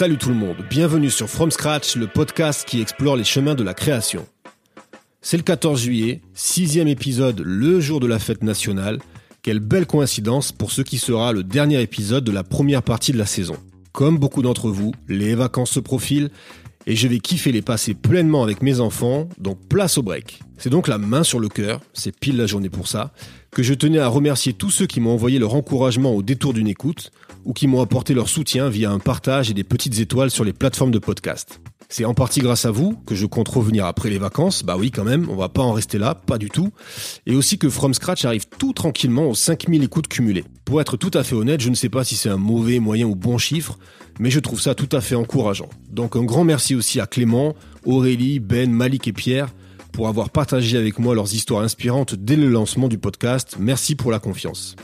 Salut tout le monde, bienvenue sur From Scratch, le podcast qui explore les chemins de la création. C'est le 14 juillet, sixième épisode, le jour de la fête nationale. Quelle belle coïncidence pour ce qui sera le dernier épisode de la première partie de la saison. Comme beaucoup d'entre vous, les vacances se profilent et je vais kiffer les passer pleinement avec mes enfants, donc place au break. C'est donc la main sur le cœur, c'est pile la journée pour ça, que je tenais à remercier tous ceux qui m'ont envoyé leur encouragement au détour d'une écoute, ou qui m'ont apporté leur soutien via un partage et des petites étoiles sur les plateformes de podcast. C'est en partie grâce à vous que je compte revenir après les vacances, bah oui quand même, on va pas en rester là, pas du tout, et aussi que From Scratch arrive tout tranquillement aux 5000 écoutes cumulées. Pour être tout à fait honnête, je ne sais pas si c'est un mauvais, moyen ou bon chiffre, mais je trouve ça tout à fait encourageant. Donc un grand merci aussi à Clément, Aurélie, Ben, Malik et Pierre pour avoir partagé avec moi leurs histoires inspirantes dès le lancement du podcast. Merci pour la confiance.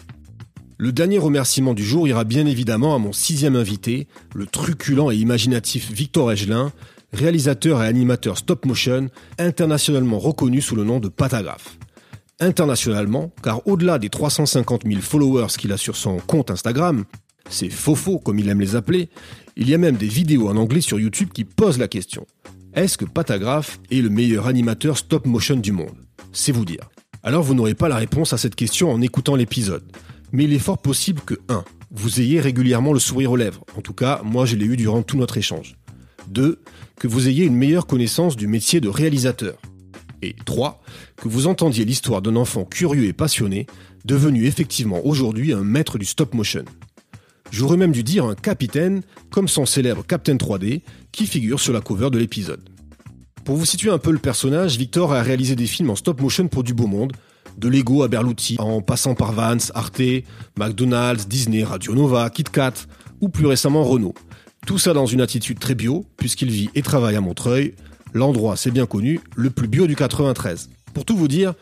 Le dernier remerciement du jour ira bien évidemment à mon sixième invité, le truculent et imaginatif Victor Egelin, réalisateur et animateur stop motion, internationalement reconnu sous le nom de Patagraph. Internationalement, car au-delà des 350 000 followers qu'il a sur son compte Instagram, c'est faux comme il aime les appeler, il y a même des vidéos en anglais sur YouTube qui posent la question. Est-ce que Patagraph est le meilleur animateur stop motion du monde? C'est vous dire. Alors vous n'aurez pas la réponse à cette question en écoutant l'épisode mais il est fort possible que 1. Vous ayez régulièrement le sourire aux lèvres. En tout cas, moi je l'ai eu durant tout notre échange. 2. Que vous ayez une meilleure connaissance du métier de réalisateur. Et 3. Que vous entendiez l'histoire d'un enfant curieux et passionné, devenu effectivement aujourd'hui un maître du stop motion. J'aurais même dû dire un capitaine, comme son célèbre Captain 3D, qui figure sur la cover de l'épisode. Pour vous situer un peu le personnage, Victor a réalisé des films en stop motion pour du beau monde, de Lego à Berluti, en passant par Vance, Arte, McDonald's, Disney, Radio Nova, KitKat ou plus récemment Renault. Tout ça dans une attitude très bio, puisqu'il vit et travaille à Montreuil, l'endroit, c'est bien connu, le plus bio du 93. Pour tout vous dire,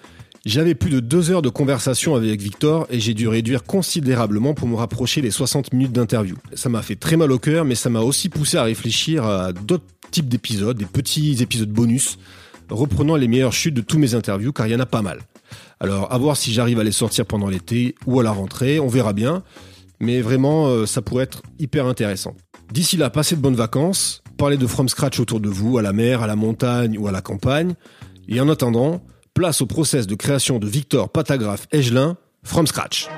j'avais plus de deux heures de conversation avec Victor et j'ai dû réduire considérablement pour me rapprocher des 60 minutes d'interview. Ça m'a fait très mal au cœur, mais ça m'a aussi poussé à réfléchir à d'autres types d'épisodes, des petits épisodes bonus, reprenant les meilleures chutes de tous mes interviews, car il y en a pas mal. Alors, à voir si j'arrive à les sortir pendant l'été ou à la rentrée, on verra bien. Mais vraiment, euh, ça pourrait être hyper intéressant. D'ici là, passez de bonnes vacances, parlez de From Scratch autour de vous, à la mer, à la montagne ou à la campagne. Et en attendant, place au process de création de Victor Patagraphe Egelin, From Scratch.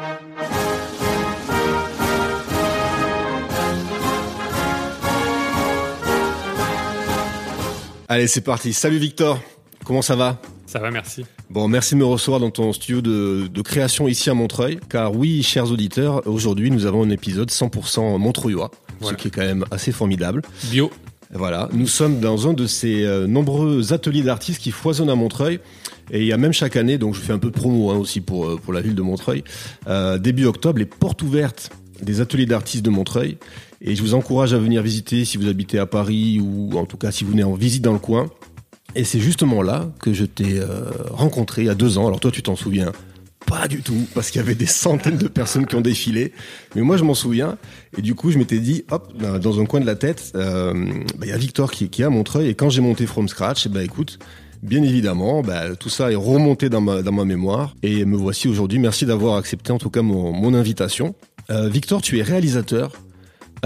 Allez, c'est parti. Salut Victor. Comment ça va? Ça va, merci. Bon, merci de me recevoir dans ton studio de, création ici à Montreuil. Car oui, chers auditeurs, aujourd'hui nous avons un épisode 100% montreuillois, ce qui est quand même assez formidable. Bio. Voilà, nous sommes dans un de ces euh, nombreux ateliers d'artistes qui foisonnent à Montreuil. Et il y a même chaque année, donc je fais un peu promo hein, aussi pour, euh, pour la ville de Montreuil, euh, début octobre, les portes ouvertes des ateliers d'artistes de Montreuil. Et je vous encourage à venir visiter si vous habitez à Paris ou en tout cas si vous venez en visite dans le coin. Et c'est justement là que je t'ai rencontré il y a deux ans. Alors toi, tu t'en souviens pas du tout, parce qu'il y avait des centaines de personnes qui ont défilé. Mais moi, je m'en souviens. Et du coup, je m'étais dit, hop, dans un coin de la tête, euh, bah, il y a Victor qui, qui est à Montreuil. Et quand j'ai monté From Scratch, et eh ben, écoute, bien évidemment, bah, tout ça est remonté dans ma, dans ma mémoire. Et me voici aujourd'hui. Merci d'avoir accepté en tout cas mon, mon invitation. Euh, Victor, tu es réalisateur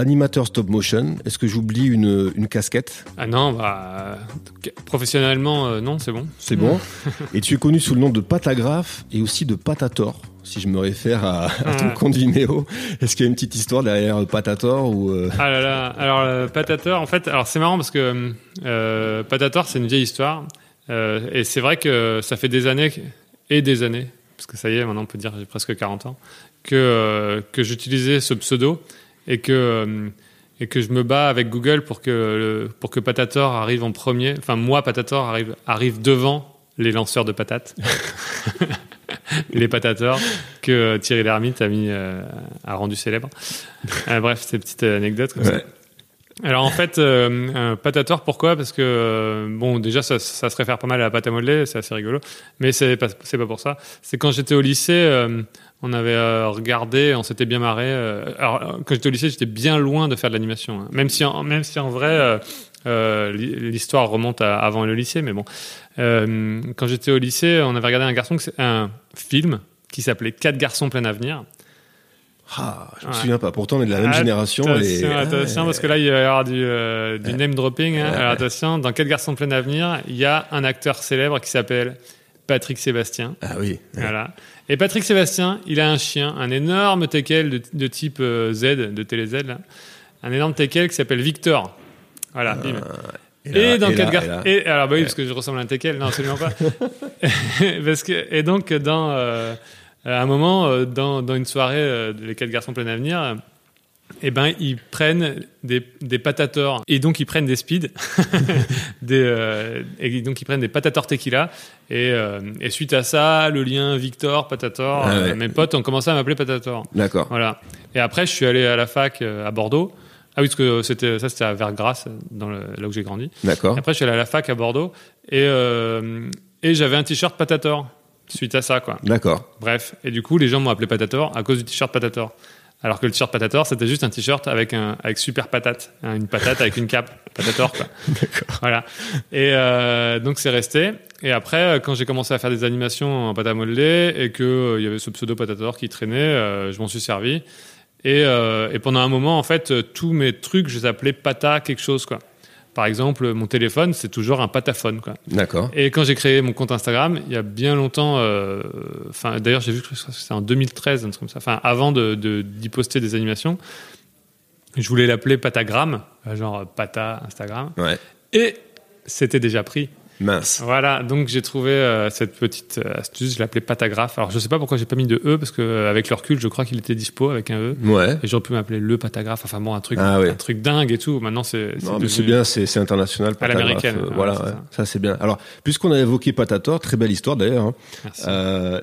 animateur stop motion. Est-ce que j'oublie une, une, casquette? Ah non, bah, professionnellement, euh, non, c'est bon. C'est bon. et tu es connu sous le nom de Patagraphe et aussi de Patator. Si je me réfère à, ton ah. compte Vimeo, est-ce qu'il y a une petite histoire derrière Patator ou euh? Ah là là, alors Patator, en fait, alors c'est marrant parce que euh, Patator, c'est une vieille histoire, et c'est vrai que ça fait des années et des années, parce que ça y est, maintenant on peut dire j'ai presque 40 ans, que que j'utilisais ce pseudo et que euh, et que je me bats avec Google pour que pour que Patator arrive en premier. Enfin, moi, Patator arrive arrive devant les lanceurs de patates, les Patators que Thierry Lhermitte a mis euh, a rendu célèbre. Euh, bref, c'est une petite anecdote comme ça. Alors en fait, euh, patator, pourquoi? Parce que euh, bon, déjà ça, se réfère pas mal à la pâte à modeler, c'est assez rigolo, mais c'est pas pas pour ça. C'est quand j'étais au lycée, euh, on avait euh, regardé, on s'était bien marré. euh, alors quand j'étais au lycée, j'étais bien loin de faire de l'animation, hein. même si en, en vrai euh, euh, l'histoire remonte à avant le lycée, mais bon. Euh, quand j'étais au lycée, on avait regardé un garçon, un film qui s'appelait Quatre garçons plein avenir. Ah, je me Ouais. souviens pas. Pourtant, on est de la même génération. Attention, attention, parce que là, il va y avoir du, euh, du name dropping. hein. Alors attention, dans Quatre garçons plein avenir, il y a un acteur célèbre qui s'appelle Patrick Sébastien. Ah oui. Voilà. Et Patrick Sébastien, il a un chien, un énorme teckel de, de type euh, Z, de télé Z, là. un énorme teckel qui s'appelle Victor. Voilà. bim. Et, là- dans et Quatre là- gar- et et alors bah oui parce que je ressemble à un teckel non absolument pas parce que et donc dans euh, à un moment euh, dans, dans une soirée euh, les quatre garçons plein avenir euh, eh ben ils prennent des, des patators et donc ils prennent des speed des euh, et donc ils prennent des patators tequila et, euh, et suite à ça le lien Victor patator Ah euh, ouais. mes potes ont commencé à m'appeler patator D'accord. voilà. Et après, je suis allé à la fac euh, à Bordeaux. Ah oui, parce que c'était ça, c'était à Vergrasse, dans le, là où j'ai grandi. D'accord. Après, je suis allé à la fac à Bordeaux et euh, et j'avais un t-shirt Patator suite à ça, quoi. D'accord. Bref. Et du coup, les gens m'ont appelé Patator à cause du t-shirt Patator. Alors que le t-shirt Patator, c'était juste un t-shirt avec un avec super patate, hein, une patate avec une cape Patator, quoi. Voilà. Et euh, donc c'est resté. Et après, euh, quand j'ai commencé à faire des animations en pâte à modeler et que euh, y avait ce pseudo Patator qui traînait, euh, je m'en suis servi. Et, et pendant un moment, en fait, tous mes trucs, je les appelais Pata quelque chose, quoi. Par exemple, mon téléphone, c'est toujours un pataphone, quoi. D'accord. Et quand j'ai créé mon compte Instagram, il y a bien longtemps, euh, d'ailleurs j'ai vu que c'est en 2013, un truc comme ça, enfin avant de de- d'y poster des animations, je voulais l'appeler Patagram, euh, genre Pata Instagram, Ouais. et c'était déjà pris. Mince. Voilà, donc j'ai trouvé euh, cette petite euh, astuce, je l'appelais Patagraphe. Alors je sais pas pourquoi j'ai pas mis de E parce que euh, avec le recul, je crois qu'il était dispo avec un E. Ouais. Et j'aurais pu m'appeler le Patagraphe, enfin bon, un truc, Ah un truc dingue et tout. Maintenant c'est Non, mais c'est bien, c'est international. À l'américaine, euh, voilà, ouais. ça. ça, c'est bien. Alors, puisqu'on a évoqué Patator, très belle histoire d'ailleurs. hein. Merci.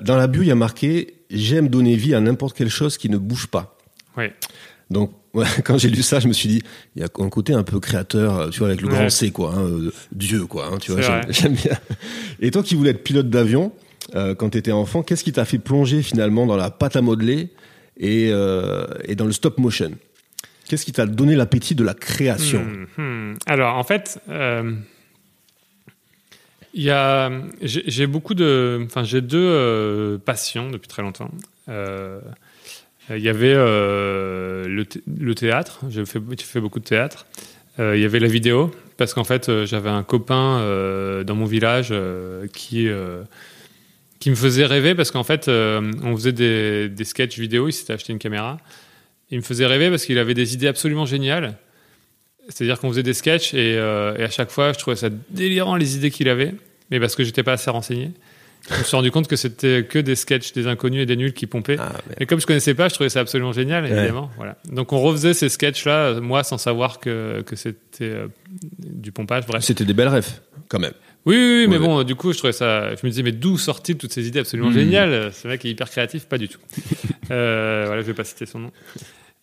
Dans la bio, il y a marqué J'aime donner vie à n'importe quelle chose qui ne bouge pas. Oui. Donc, ouais, quand j'ai lu ça, je me suis dit, il y a un côté un peu créateur, euh, tu vois, avec le Ouais. grand C, quoi, hein, euh, Dieu, quoi, hein, tu vois, j'aime bien. Et toi qui voulais être pilote d'avion, euh, quand tu étais enfant, qu'est-ce qui t'a fait plonger finalement dans la pâte à modeler et, euh, et dans le stop motion? Qu'est-ce qui t'a donné l'appétit de la création? Hmm, hmm. Alors, en fait, il y a, j'ai j'ai beaucoup de, enfin, j'ai deux passions depuis très longtemps. Euh, il y avait euh, le, le théâtre. J'ai fait, fait beaucoup de théâtre. Euh, il y avait la vidéo parce qu'en fait, j'avais un copain dans mon village qui qui me faisait rêver parce qu'en fait, on faisait des, des sketchs vidéo. Il s'était acheté une caméra. Il me faisait rêver parce qu'il avait des idées absolument géniales. C'est-à-dire qu'on faisait des sketchs et, et à chaque fois, je trouvais ça délirant les idées qu'il avait, mais parce que j'étais pas assez renseigné. Je me suis rendu compte que c'était que des sketchs, des inconnus et des nuls qui pompaient. Ah, Et comme je connaissais pas, je trouvais ça absolument génial, évidemment. Voilà. Donc on refaisait ces sketchs-là, moi, sans savoir que, que c'était euh, du pompage. Bref. C'était des belles rêves, quand même. Oui, oui, oui, mais Ouais. bon, du coup, je trouvais ça. Je me disais, mais d'où sortent-ils toutes ces idées absolument Mhm. géniales? Ce mec est hyper créatif, pas du tout. euh, voilà, je vais pas citer son nom.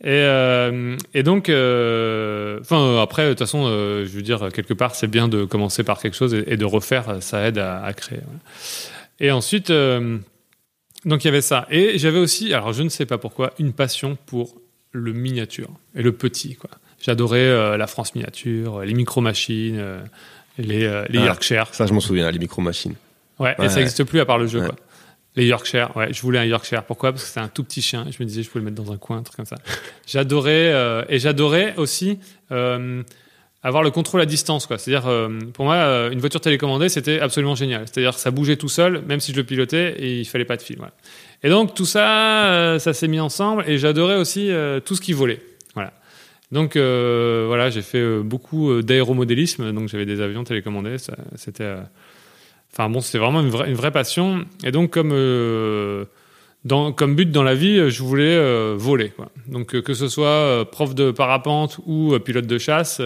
Et, euh, et donc, euh, enfin, euh, après, de toute façon, je veux dire, quelque part, c'est bien de commencer par quelque chose et, et de refaire, ça aide à, à créer. voilà. Et ensuite, euh, donc il y avait ça. Et j'avais aussi, alors je ne sais pas pourquoi, une passion pour le miniature et le petit, quoi. J'adorais euh, la France miniature, les micro-machines, euh, les, euh, les Ah. Yorkshire. Ça, je m'en souviens, les micro-machines. Ouais, Ouais, et ça ouais. n'existe plus à part le jeu, Ouais. quoi. Les Yorkshire, ouais, je voulais un Yorkshire. Pourquoi? Parce que c'était un tout petit chien. Je me disais, je pouvais le mettre dans un coin, un truc comme ça. J'adorais, euh, et j'adorais aussi euh, avoir le contrôle à distance. C'est-à-dire, euh, pour moi, euh, une voiture télécommandée, c'était absolument génial. C'est-à-dire, ça bougeait tout seul, même si je le pilotais, et il fallait pas de fil. Voilà. Et donc, tout ça, euh, ça s'est mis ensemble, et j'adorais aussi tout ce qui volait. Voilà. Donc, voilà, j'ai fait beaucoup d'aéromodélisme. Donc, j'avais des avions télécommandés. C'était. Enfin bon, c'était vraiment une vraie, une vraie passion. Et donc, comme, comme but dans la vie, euh, je voulais euh, voler. Donc, euh, que ce soit prof de parapente ou pilote de chasse,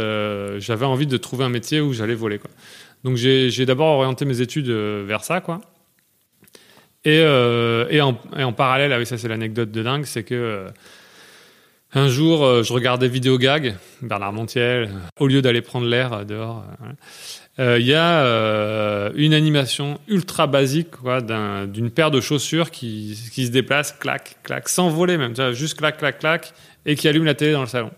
j'avais envie de trouver un métier où j'allais voler. Donc, j'ai d'abord orienté mes études vers ça. Quoi. Et, en, parallèle, ah oui, ça c'est l'anecdote de dingue, c'est que un jour, je regardais Vidéo Gag, Bernard Montiel, au lieu d'aller prendre l'air dehors. Euh, Il y a euh, une animation ultra basique quoi, d'une paire de chaussures qui, qui se déplace, clac, clac, sans voler même, juste clac, clac, clac, et qui allume la télé dans le salon.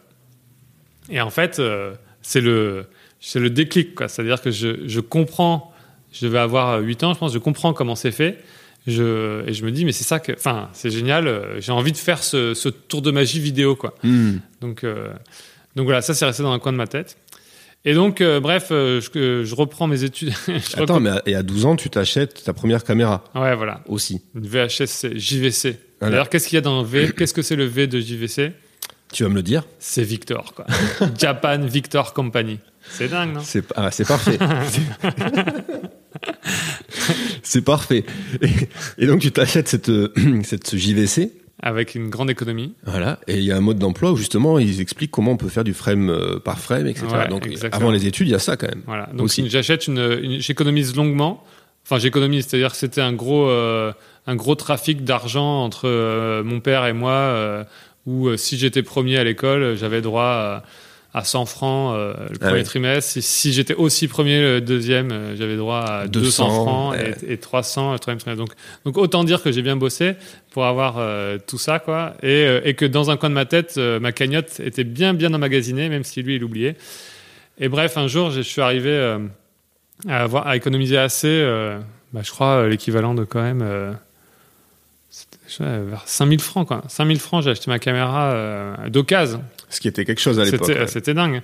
Et en fait, euh, c'est le, c'est le déclic, quoi. C'est-à-dire que je, je comprends, je devais avoir 8 ans, je pense, je comprends comment c'est fait. Je, et je me dis, mais c'est ça que, enfin, c'est génial, j'ai envie de faire ce, ce tour de magie vidéo, quoi. Hmm. Donc, donc voilà, ça c'est resté dans un coin de ma tête. Et donc, euh, bref, euh, je, je reprends mes études. Attends, mais à, et à 12 ans, tu t'achètes ta première caméra Ouais, voilà, aussi. une VHS JVC. Voilà. D'ailleurs, qu'est-ce qu'il y a dans V Qu'est-ce que c'est le V de JVC Tu vas me le dire C'est Victor, quoi. Japan Victor Company. C'est dingue, non? C'est ah, c'est parfait. c'est parfait. Et, et donc tu t'achètes cette, euh, cette JVC, Avec une grande économie. voilà, et il y a un mode d'emploi où justement ils expliquent comment on peut faire du frame euh, par frame, etc. Ouais, donc exactement. avant les études, il y a ça quand même. Voilà. Donc j'achète une, une- j'économise longuement. Enfin, j'économise, c'est-à-dire que c'était un gros, euh, un gros trafic d'argent entre euh, mon père et moi, euh, où si j'étais premier à l'école, j'avais droit à, à 100 francs euh, le Ah premier trimestre. Si, si j'étais aussi premier le deuxième, euh, j'avais droit à 200, 200, francs ouais. et, et 300 le troisième trimestre. Donc, donc autant dire que j'ai bien bossé pour avoir euh, tout ça, quoi, et, et que dans un coin de ma tête, ma cagnotte était bien, bien emmagasinée, même si lui il oubliait. Et bref, un jour, je suis arrivé à, avoir, à économiser assez, bah, je crois, l'équivalent de quand même vers 5000 francs. Quoi. 5000 francs, j'ai acheté ma caméra euh, d'occasion. Ce qui était quelque chose à l'époque. C'était, ouais. dingue.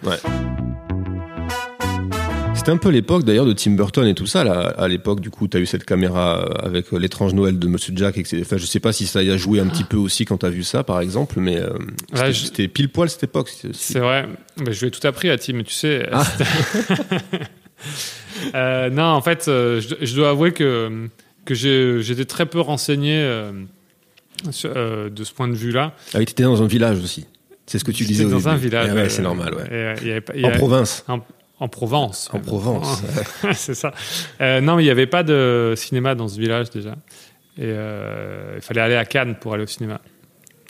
C'était un peu l'époque d'ailleurs de Tim Burton et tout ça. Là, à l'époque, du coup, tu as eu cette caméra euh, avec euh, l'étrange Noël de Monsieur Jack. Etc. Enfin, je sais pas si ça y a joué un petit peu aussi quand tu as vu ça, par exemple, mais euh, c'était, je- pile poil cette époque. C'est vrai. Mais je lui ai tout appris à Tim, tu sais. Ah. Euh, non, en fait, euh, je, je dois avouer que, que j'étais très peu renseigné sur- de ce point de vue-là. Ah oui, t'étais dans un village aussi. C'est ce que tu disais au dans début. un village. Eh ouais, euh, c'est normal, ouais. et, euh, En province. En, en Provence. En. Provence. c'est ça. Euh, non, mais il n'y avait pas de cinéma dans ce village déjà. Et euh, il fallait aller à Cannes pour aller au cinéma.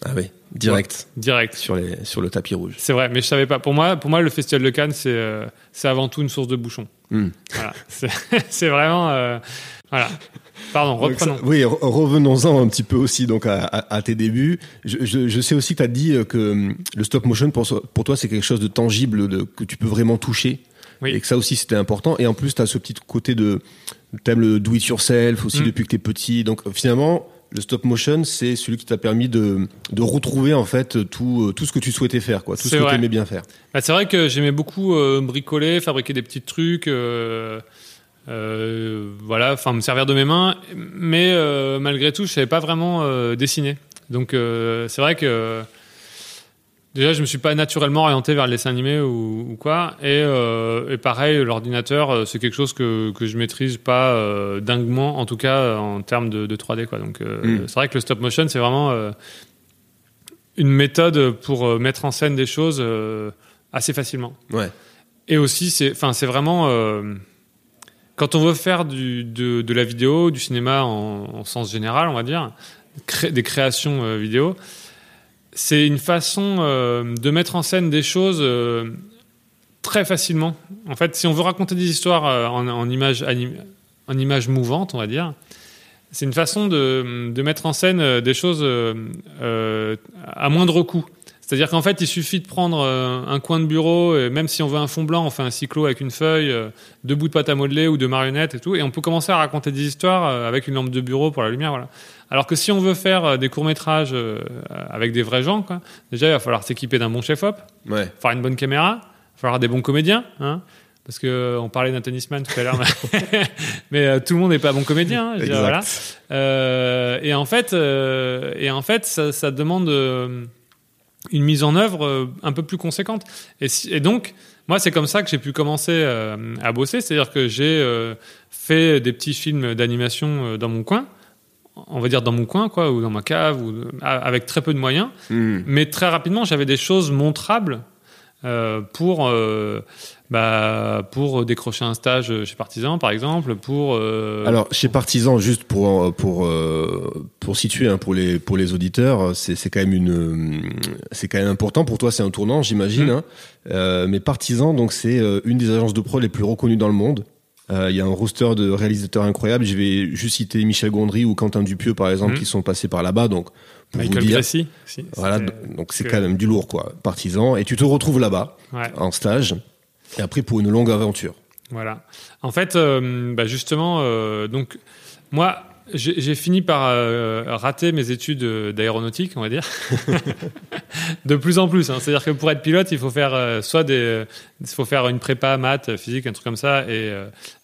Ah oui, direct Direct. sur, les, sur le tapis rouge. C'est vrai, mais je savais pas. Pour moi, pour moi le festival de Cannes, c'est euh, avant tout une source de bouchons. Hmm. Voilà. C'est vraiment. voilà. Pardon, reprenons. oui, re- revenons-en un petit peu aussi donc à, à- à tes débuts. Je, je- je sais aussi que tu as dit euh, que hum, le stop motion pour, toi c'est quelque chose de tangible, de, que tu peux vraiment toucher. Oui. Et que ça aussi c'était important. Et en plus tu as ce petit côté de... T'aimes le do it yourself aussi Mm. depuis que t'es petit. Donc finalement le stop motion c'est celui qui t'a permis de, de retrouver en fait tout, euh, tout ce que tu souhaitais faire, quoi, tout ce que tu aimais bien faire. Bah, c'est vrai que j'aimais beaucoup euh, bricoler, fabriquer des petits trucs, euh, euh, voilà, enfin me servir de mes mains, mais euh, malgré tout, je savais pas vraiment euh, dessiner. Donc c'est vrai que déjà je me suis pas naturellement orienté vers le dessin animé ou, ou quoi, et, et pareil l'ordinateur c'est quelque chose que que je maîtrise pas dinguement, en tout cas en termes de, de 3D quoi. Donc euh, Mm. c'est vrai que le stop motion c'est vraiment une méthode pour mettre en scène des choses assez facilement. Ouais. Et aussi, c'est, enfin, c'est vraiment quand on veut faire de, la vidéo, du cinéma en, en sens général, on va dire, des créations euh, vidéo, c'est une façon euh, de mettre en scène des choses euh, très facilement. En fait, si on veut raconter des histoires en, images en mouvantes, on va dire. C'est une façon de, de mettre en scène des choses à moindre coût. C'est-à-dire qu'en fait, il suffit de prendre euh, un coin de bureau, et même si on veut un fond blanc, on fait un cyclo avec une feuille, euh, deux bouts de pâte à modeler ou de marionnettes et tout, et on peut commencer à raconter des histoires euh, avec une lampe de bureau pour la lumière, voilà. Alors que si on veut faire des courts métrages avec des vrais gens, quoi, déjà il va falloir s'équiper d'un bon chef-op, Ouais. faire une bonne caméra, il va falloir des bons comédiens, hein, parce que on parlait d'un tennisman tout à l'heure, mais, mais, euh, tout le monde n'est pas bon comédien, hein, je veux dire, Exact. voilà. Euh, et en fait, euh, et en fait, ça, ça demande euh, une mise en œuvre euh, un peu plus conséquente. Et, si- et donc, moi, c'est comme ça que j'ai pu commencer euh, à bosser, c'est-à-dire que j'ai euh, fait des petits films d'animation dans mon coin, on va dire dans mon coin, quoi, ou dans ma cave, ou avec très peu de moyens. Hmm. Mais très rapidement, j'avais des choses montrables euh, pour euh, bah, pour décrocher un stage chez Partisan, par exemple, pour. euh, Alors chez Partisan, juste pour pour pour situer hein, pour les pour les auditeurs, c'est c'est quand même une c'est quand même important pour toi, c'est un tournant, j'imagine. Mm. hein. Mais Partisan, donc c'est une des agences de pro les plus reconnues dans le monde. Euh, Il y a un roster de réalisateurs incroyables. Je vais juste citer Michel Gondry ou Quentin Dupieux par exemple Mm. qui sont passés par là-bas. Donc Michael Gracie. si, voilà, donc c'est que- quand même du lourd quoi. Partisan et tu te retrouves là-bas Ouais. en stage et après pour une longue aventure. Voilà. En fait, euh, bah justement, euh, donc moi, j'ai fini par euh, rater mes études d'aéronautique, on va dire, de plus en plus. hein. C'est-à-dire que pour être pilote, il faut faire euh, soit des, il faut faire une prépa maths, physique, un truc comme ça, et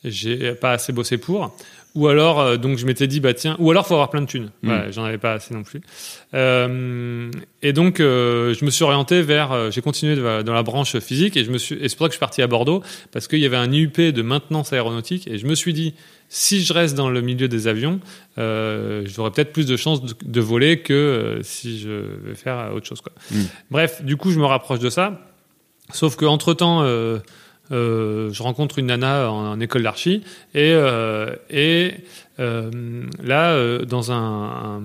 j'ai pas assez bossé pour. Ou alors, euh, donc je m'étais dit bah tiens, ou alors faut avoir plein de thunes. Mm. Ouais, J'en avais pas assez non plus. Euh, et donc euh, je me suis orienté vers, j'ai continué de- dans la branche physique et je me suis, et c'est pour ça que je suis parti à Bordeaux parce qu'il y avait un IUP de maintenance aéronautique et je me suis dit si je reste dans le milieu des avions, j'aurais peut-être plus de chances de, de voler que si je vais faire autre chose quoi. Mm. Bref, du coup je me rapproche de ça. Sauf que entre temps, euh, je rencontre une nana en, en école d'archi et, euh, et euh, là, dans un, un,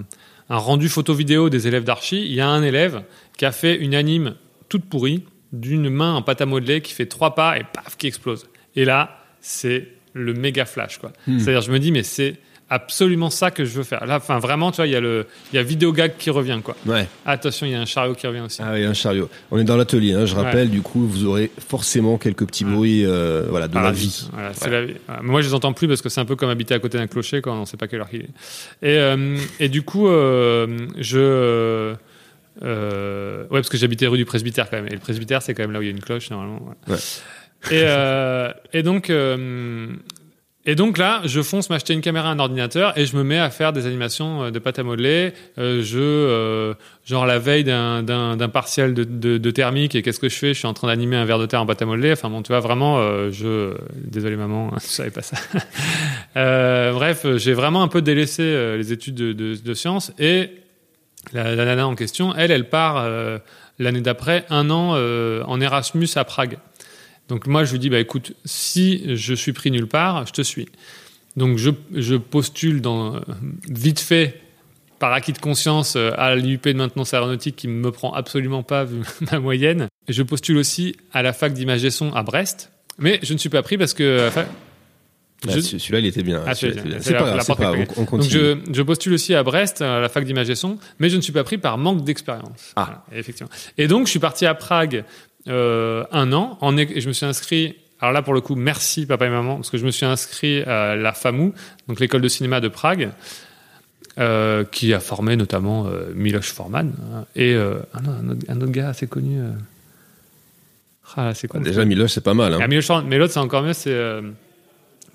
un rendu photo-vidéo des élèves d'archi, il y a un élève qui a fait une anime toute pourrie d'une main en pâte à modeler qui fait trois pas et paf qui explose. Et là, c'est le méga flash quoi. Hmm. C'est-à-dire, je me dis mais c'est absolument ça que je veux faire. Là, enfin vraiment, tu vois, il y a le, il y a Vidéogag qui revient quoi. Ouais. Attention, il y a un chariot qui revient aussi. Ah oui, un chariot. On est dans l'atelier, hein, je Ouais. rappelle, du coup, vous aurez forcément quelques petits bruits euh, voilà, de la Paradis. vie. Voilà, c'est la vie. Voilà. Moi, je les entends plus parce que c'est un peu comme habiter à côté d'un clocher quand on ne sait pas quelle heure il est. Et, euh, et du coup, euh, je. Ouais, parce que j'habitais rue du Presbytère quand même. Et le Presbytère, c'est quand même là où il y a une cloche, normalement. Et, et donc. Et donc là, je fonce m'acheter une caméra, un ordinateur, et je me mets à faire des animations euh, de pâte à modeler. Euh, je, euh, genre la veille d'un, partiel de, de, de thermique, et qu'est-ce que je fais? Je suis en train d'animer un verre de terre en pâte à modeler. Enfin bon, tu vois, vraiment, je... Désolé maman, je savais pas ça. Bref, j'ai vraiment un peu délaissé les études de, de, sciences, et la, nana en question, elle, elle part l'année d'après, un an en Erasmus à Prague. Donc moi, je lui dis, bah écoute, si je suis pris nulle part, je te suis. Donc je, je postule dans, euh, vite fait, par acquis de conscience, euh, à l'IUP de maintenance aéronautique qui me prend absolument pas vu ma moyenne. Je postule aussi à la fac d'image et son à Brest. Mais je ne suis pas pris parce que... enfin, Ah, je- Celui-là, il était bien. Ah, c'est pas la grave, pas on, on donc je, je postule aussi à Brest, à la fac d'image et son, mais je ne suis pas pris par manque d'expérience. Ah. Voilà, effectivement. Et donc je suis parti à Prague euh, un an, en, je me suis inscrit. Alors là, pour le coup, merci papa et maman, parce que je me suis inscrit à la FAMU, donc l'école de cinéma de Prague, euh, qui a formé notamment euh, Miloš Forman hein, et euh, un, un autre, gars assez connu. Ah, c'est quoi Déjà, Miloš, c'est pas mal. hein. Ah, Miloš Forman, mais l'autre c'est encore mieux, c'est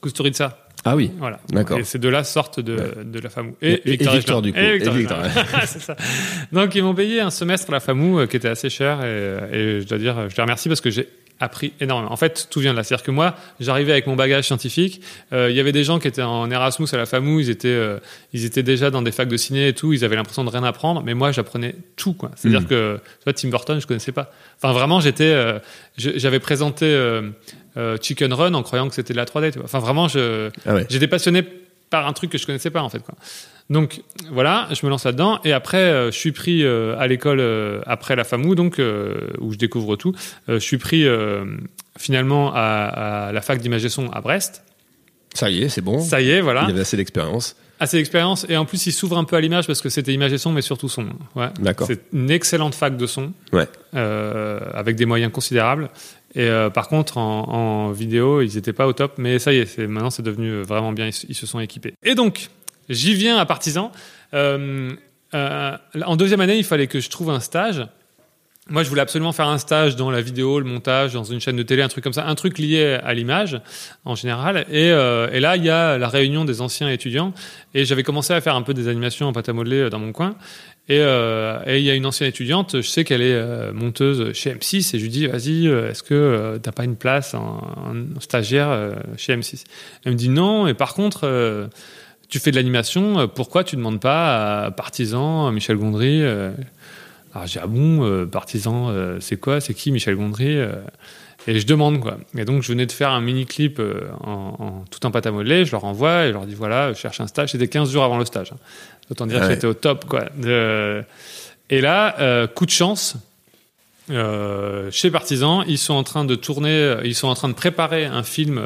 Kusturica. Ah oui. Voilà. D'accord. Et ces deux-là sortent de, Ouais. de la FAMU. Et- et Victor, du coup. Et Victor Et Victor. C'est ça. Donc, ils m'ont payé un semestre à la FAMU euh, qui était assez cher et, et je dois dire, je les remercie parce que j'ai appris énormément. En fait, tout vient de là. C'est-à-dire que moi, j'arrivais avec mon bagage scientifique. Euh, Il y avait des gens qui étaient en Erasmus à la FAMU. Ils étaient, euh, ils étaient déjà dans des facs de ciné et tout. Ils avaient l'impression de rien apprendre. Mais moi, j'apprenais tout, quoi. C'est-à-dire Mm. que, tu vois, Tim Burton, je connaissais pas. Enfin, vraiment, j'étais, euh, j'avais présenté Chicken Run en croyant que c'était de la 3D. Tu vois. Enfin, vraiment, je, Ah ouais. J'étais passionné par un truc que je connaissais pas en fait. Quoi. Donc voilà, je me lance là-dedans et après euh, je suis pris euh, à l'école euh, après la FAMU donc où je découvre tout. Je suis pris finalement à, à la fac d'image et son à Brest. Ça y est, c'est bon. Ça y est, voilà. Il avait assez d'expérience. Assez d'expérience et en plus il s'ouvre un peu à l'image parce que c'était image et son mais surtout son. Ouais. D'accord. C'est une excellente fac de son Ouais. avec des moyens considérables. Et euh, par contre, en, en vidéo, ils n'étaient pas au top, mais ça y est, maintenant c'est devenu vraiment bien, ils se sont équipés. Et donc, j'y viens à Partisan. Euh, euh, en deuxième année, il fallait que je trouve un stage. Moi, je voulais absolument faire un stage dans la vidéo, le montage, dans une chaîne de télé, un truc comme ça, un truc lié à l'image en général. Et, euh, là, il y a la réunion des anciens étudiants. Et j'avais commencé à faire un peu des animations en pâte à modeler dans mon coin. Et il y a une ancienne étudiante, je sais qu'elle est monteuse chez M6, et je lui dis, vas-y, est-ce que t'as pas une place en, stagiaire chez M6 Elle me dit non, et par contre, tu fais de l'animation, euh, pourquoi tu demandes pas à Partisan, à Michel Gondry euh, Alors j'ai ah bon, euh, partisan, c'est quoi C'est qui Michel Gondry Et je demande quoi. Et donc je venais de faire un mini clip en, en- tout en pâte à modeler. Je leur envoie et je leur dis voilà, je cherche un stage. C'était 15 jours avant le stage. hein. Autant dire Ah que ouais. j'étais au top quoi. Et là, euh, coup de chance. euh, chez Partisan, ils sont en train de tourner, ils sont en train de préparer un film,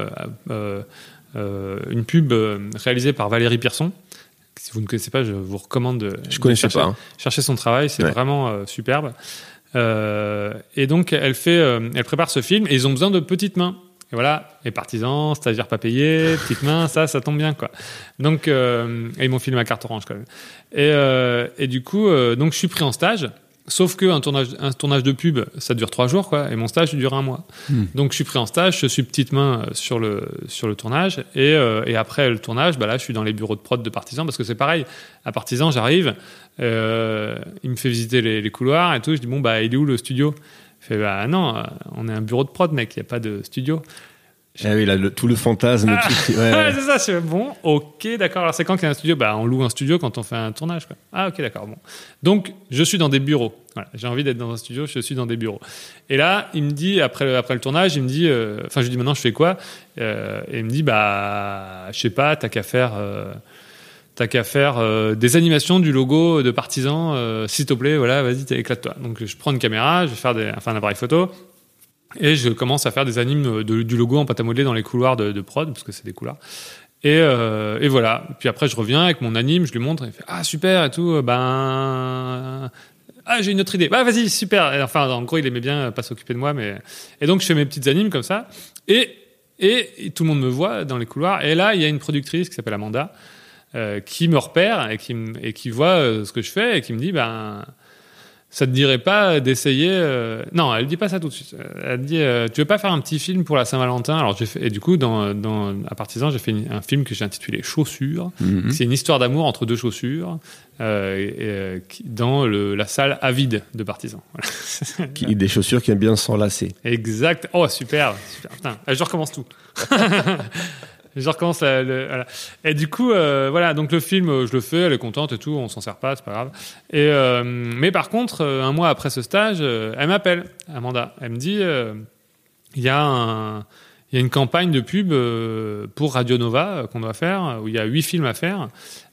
une pub euh, réalisée par Valérie Pierson. Si vous ne connaissez pas, je vous recommande de, Je de chercher, pas. hein. chercher son travail, c'est Ouais. vraiment euh, superbe. Euh, et donc, elle fait, euh, elle prépare ce film et ils ont besoin de petites mains. Et voilà, les partisans, stagiaires pas payés, petites mains, ça, ça tombe bien, quoi. Donc, euh, et ils m'ont filmé à carte orange, quand même. Et, euh, et du coup, euh, donc, je suis pris en stage. Sauf que un tournage, un tournage de pub, ça dure trois jours, quoi. Et mon stage dure un mois. Hmm. Donc, je suis pris en stage, je suis petite main euh, sur le, sur le tournage. Et, euh, et après le tournage, bah là, je suis dans les bureaux de prod de Partisan parce que c'est pareil. À Partisan, j'arrive, euh, il me fait visiter les, les couloirs et tout. Je dis, bon, bah, il est où le studio? Il fait, bah, non, on est un bureau de prod, mec, il n'y a pas de studio. Ah oui, là, le- tout le fantasme. Ah. tout ouais, c'est ça, c'est bon, ok, d'accord. Alors, c'est quand qu'il y a un studio Bah, on loue un studio quand on fait un tournage, quoi. Ah, ok, d'accord, bon. Donc, je suis dans des bureaux. Voilà, j'ai envie d'être dans un studio, je suis dans des bureaux. Et là, il me dit, après, le- après le tournage, il me dit, euh, enfin, je lui dis maintenant, je fais quoi? Euh, Et il me dit, bah, je sais pas, t'as qu'à faire. euh, T'as qu'à faire euh, des animations du logo de Partisan, euh, s'il te plaît, voilà, vas-y, éclate-toi. Donc je prends une caméra, je vais faire des, enfin un appareil photo, et je commence à faire des animes de- du logo en pâte à modeler dans les couloirs de, prod, parce que c'est des couloirs. Et, euh, et voilà. Puis après, je reviens avec mon anime, je lui montre, il fait Ah, super et tout, ben. Ah, j'ai une autre idée. Bah, vas-y, super. Et enfin, en gros, il aimait bien pas s'occuper de moi, mais. Et donc, je fais mes petites animes comme ça. Et, et, et tout le monde me voit dans les couloirs. Et là, il y a une productrice qui s'appelle Amanda, euh, qui me repère et qui, et qui voit euh, ce que je fais et qui me dit Ben. Ça te dirait pas d'essayer euh, Non, elle dit pas ça tout de suite. Elle dit euh, tu veux pas faire un petit film pour la Saint-Valentin? Alors j'ai fait et du coup dans, dans à Partisan j'ai fait une- un film que j'ai intitulé Chaussures. Mhm. C'est une histoire d'amour entre deux chaussures euh, et, dans le, la salle avide de Partisan. Voilà. Des chaussures qui aiment bien s'enlacer. Exact. Oh super, super. Putain, je recommence tout. je recommence voilà. Et du coup, euh, voilà. Donc le film, euh, je le fais, elle est contente et tout. On s'en sert pas, c'est pas grave. Et euh, mais par contre, un mois après ce stage, elle m'appelle, Amanda. Elle me dit, il y a une campagne de pub pour Radio Nova qu'on doit faire, où il y a huit films à faire,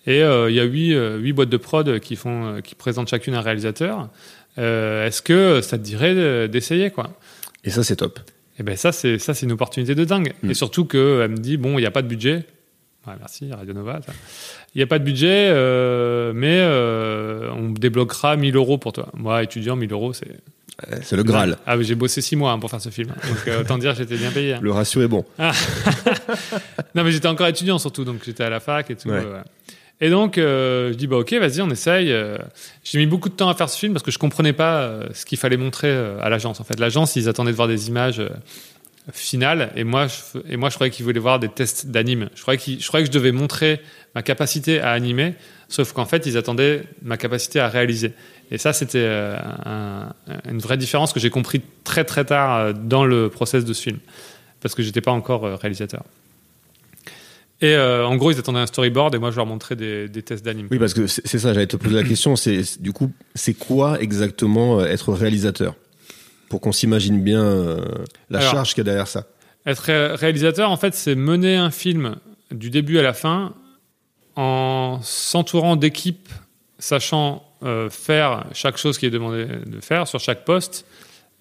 et il y a huit, boîtes de prod qui font, qui présentent chacune un réalisateur. Est-ce que ça te dirait de- d'essayer quoi? Et ça, c'est top. Et ben ça c'est ça c'est une opportunité de dingue. Mm. Et surtout que elle me dit bon il n'y a pas de budget. Ouais, merci Radio Nova. Il n'y a pas de budget, euh, mais euh, on débloquera 1000 euros pour toi. Moi étudiant 1000 euros c'est. Euh, C'est le Graal. Ah j'ai bossé 6 mois hein, pour faire ce film. Donc euh, autant dire j'étais bien payé. hein. Le ratio est bon. Non, mais j'étais encore étudiant surtout, donc j'étais à la fac et tout. Ouais. euh. Et donc, euh, je dis, bah ok, vas-y, on essaye. Euh, J'ai mis beaucoup de temps à faire ce film parce que je comprenais pas euh, ce qu'il fallait montrer à l'agence. En fait, l'agence, ils attendaient de voir des images finales et moi, je, et moi, je croyais qu'ils voulaient voir des tests d'anime. Je croyais, que je devais montrer ma capacité à animer, sauf qu'en fait, ils attendaient ma capacité à réaliser. Et ça, c'était un- une vraie différence que j'ai compris très très tard dans le process de ce film parce que j'étais pas encore réalisateur. Et euh, en gros, ils attendaient un storyboard et moi, je leur montrais des, des tests d'anime. Oui, parce que c'est ça, j'allais te poser la question. C'est du coup, c'est quoi exactement euh, être réalisateur? Pour qu'on s'imagine bien euh, la Alors. charge qu'il y a derrière ça. Être ré- réalisateur, en fait, c'est mener un film du début à la fin en s'entourant d'équipes, sachant euh, faire chaque chose qui est demandé de faire sur chaque poste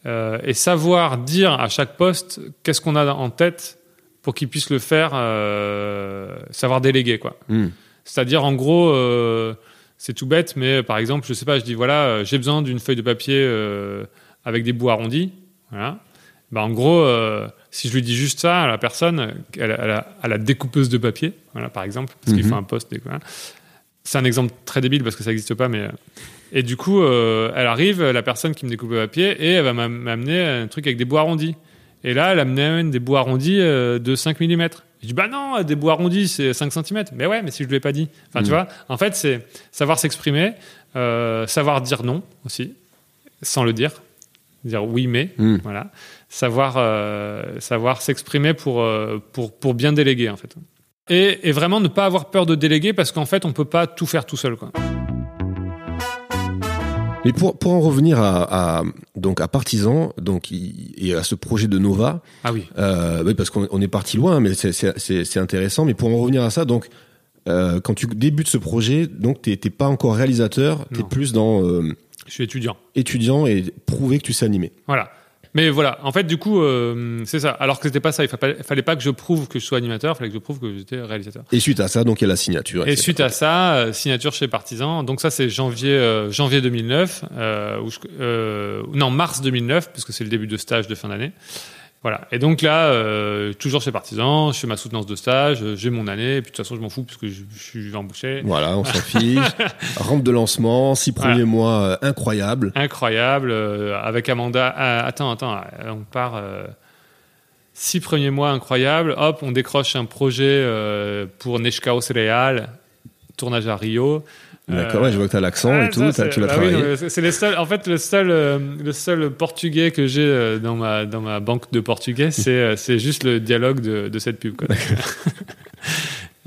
et savoir dire à chaque poste qu'est-ce qu'on a en tête pour qu'ils puissent le faire, euh, savoir déléguer, quoi. Hmm. C'est-à-dire, en gros, euh, c'est tout bête, mais par exemple, je sais pas, je dis voilà, euh, j'ai besoin d'une feuille de papier avec des bouts arrondis. Voilà. Bah, en gros, si je lui dis juste ça à la personne, à la découpeuse de papier, voilà, par exemple, parce qu'il Mhm. faut un poste. voilà. C'est un exemple très débile parce que ça n'existe pas, mais. Et du coup, euh, elle arrive, la personne qui me découpe le papier, et elle va m'am- m'amener un truc avec des bouts arrondis. Et là, elle amène des bouts arrondis euh, de 5 mm. Je dis, bah non, des bouts arrondis, c'est 5 cm. Mais ouais, mais si je ne lui ai pas dit. Enfin, tu Mhm. vois, en fait, c'est savoir s'exprimer, euh, savoir dire non aussi, sans le dire. Dire oui, mais. Hmm. Voilà. Savoir, euh, savoir s'exprimer pour, euh, pour, pour bien déléguer, en fait. Et, et vraiment ne pas avoir peur de déléguer parce qu'en fait, on peut pas tout faire tout seul, quoi. Mais pour, pour en revenir à, à donc à Partisan, donc et à ce projet de Nova. Ah oui. Euh, oui, parce qu'on on est parti loin, mais c'est intéressant. Mais pour en revenir à ça, donc euh, quand tu débutes ce projet, donc t'es t'es pas encore réalisateur, t'es plus dans. Euh, je suis étudiant. Étudiant et prouver que tu sais animer. Voilà. Mais voilà, en fait, du coup, euh, c'est ça. Alors que c'était pas ça. Il fallait, fallait pas que je prouve que je sois animateur, il fallait que je prouve que j'étais réalisateur. Et suite à ça, donc il y a la signature. Et suite à ça, euh, signature chez Partisan. Donc ça, c'est janvier, euh, janvier 2009, non mars 2009, puisque c'est le début de stage de fin d'année. Voilà. Et donc là, euh, toujours chez Partisan, je fais ma soutenance de stage, euh, j'ai mon année, et puis de toute façon, je m'en fous puisque je, je suis embauché. Voilà, on s'en fiche. Rampe de lancement, six premiers mois euh, incroyables. Incroyable. avec Amanda. attends, attends, on part. six premiers mois incroyables. Hop, on décroche un projet pour Neshkaos Real, tournage à Rio. D'accord, ouais, je vois que tu as l'accent et tout, tu l'as bah travaillé. c'est en fait, le seul, euh, le seul portugais que j'ai euh, dans ma, dans ma banque de portugais, c'est, euh, c'est juste le dialogue de, de cette pub. Quoi.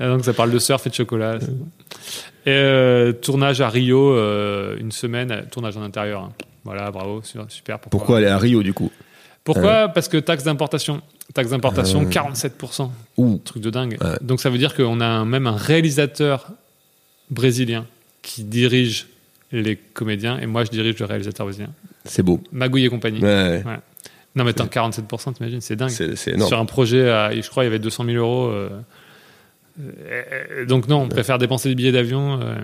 donc ça parle de surf et de chocolat. Et tournage à Rio, une semaine, tournage en intérieur. Hein. Voilà, bravo, super. Pourquoi, pourquoi aller à Rio du coup? Pourquoi? Parce que taxe d'importation. Taxe d'importation, 47%. Ouh. Truc de dingue. Donc ça veut dire qu'on a même un réalisateur brésilien qui dirige les comédiens et moi je dirige le réalisateur brésilien. C'est beau. Magouille et compagnie. Ouais. Non mais attends, 47%, t'imagines, c'est dingue. C'est énorme. Sur un projet, je crois, il y avait 200 000 euros. Euh, euh, donc non, on préfère dépenser des billets d'avion. Euh,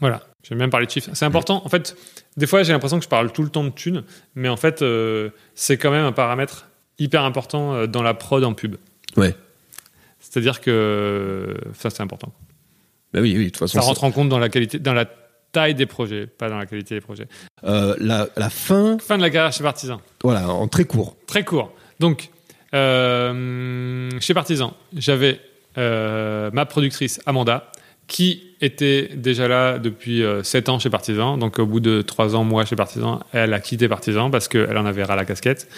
voilà, je vais même parler de chiffres. C'est important. En fait, des fois, j'ai l'impression que je parle tout le temps de thunes, mais en fait, c'est quand même un paramètre hyper important dans la prod en pub. Ouais. C'est-à-dire que ça, c'est important. Bah oui, oui, de toute façon. Ça rentre en compte dans la qualité, dans la taille des projets, pas dans la qualité des projets. Euh, la, la, fin. Fin de la carrière chez Partisan. Voilà, en très court. Très court. Donc, euh, chez Partisan, j'avais euh, ma productrice Amanda, qui était déjà là depuis 7 ans chez Partisan. Donc, au bout de 3 ans, moi, chez Partisan, elle a quitté Partisan parce qu'elle en avait ras la casquette.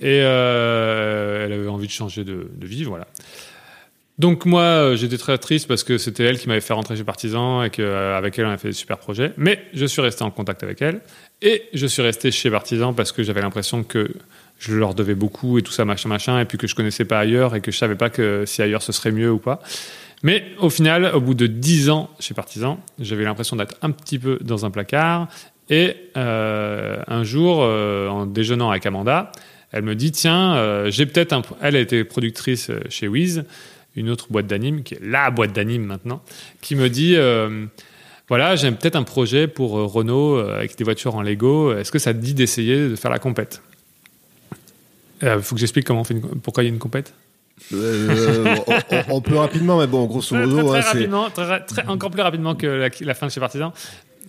Et elle avait envie de changer de, de vie, voilà. Donc moi, euh, j'étais très triste parce que c'était elle qui m'avait fait rentrer chez Partisan et qu'avec euh, elle, on a fait des super projets. Mais je suis resté en contact avec elle et je suis resté chez Partisan parce que j'avais l'impression que je leur devais beaucoup et tout ça, machin, machin, et puis que je connaissais pas ailleurs et que je savais pas que si ailleurs ce serait mieux ou pas. Mais au final, au bout de dix ans chez Partisan, j'avais l'impression d'être un petit peu dans un placard. Et euh, un jour, en déjeunant avec Amanda, elle me dit tiens, j'ai peut-être un. Elle a été productrice chez Wiz une autre boîte d'anime, qui est la boîte d'anime maintenant, qui me dit euh, voilà, j'ai peut-être un projet pour euh, Renault euh, avec des voitures en Lego. Est-ce que ça te dit d'essayer de faire la compète? Il faut que j'explique comment on fait pourquoi il y a une compète? on, peut rapidement, mais bon, grosso modo, très, rapidement, encore plus rapidement que la, la fin de chez Partisan.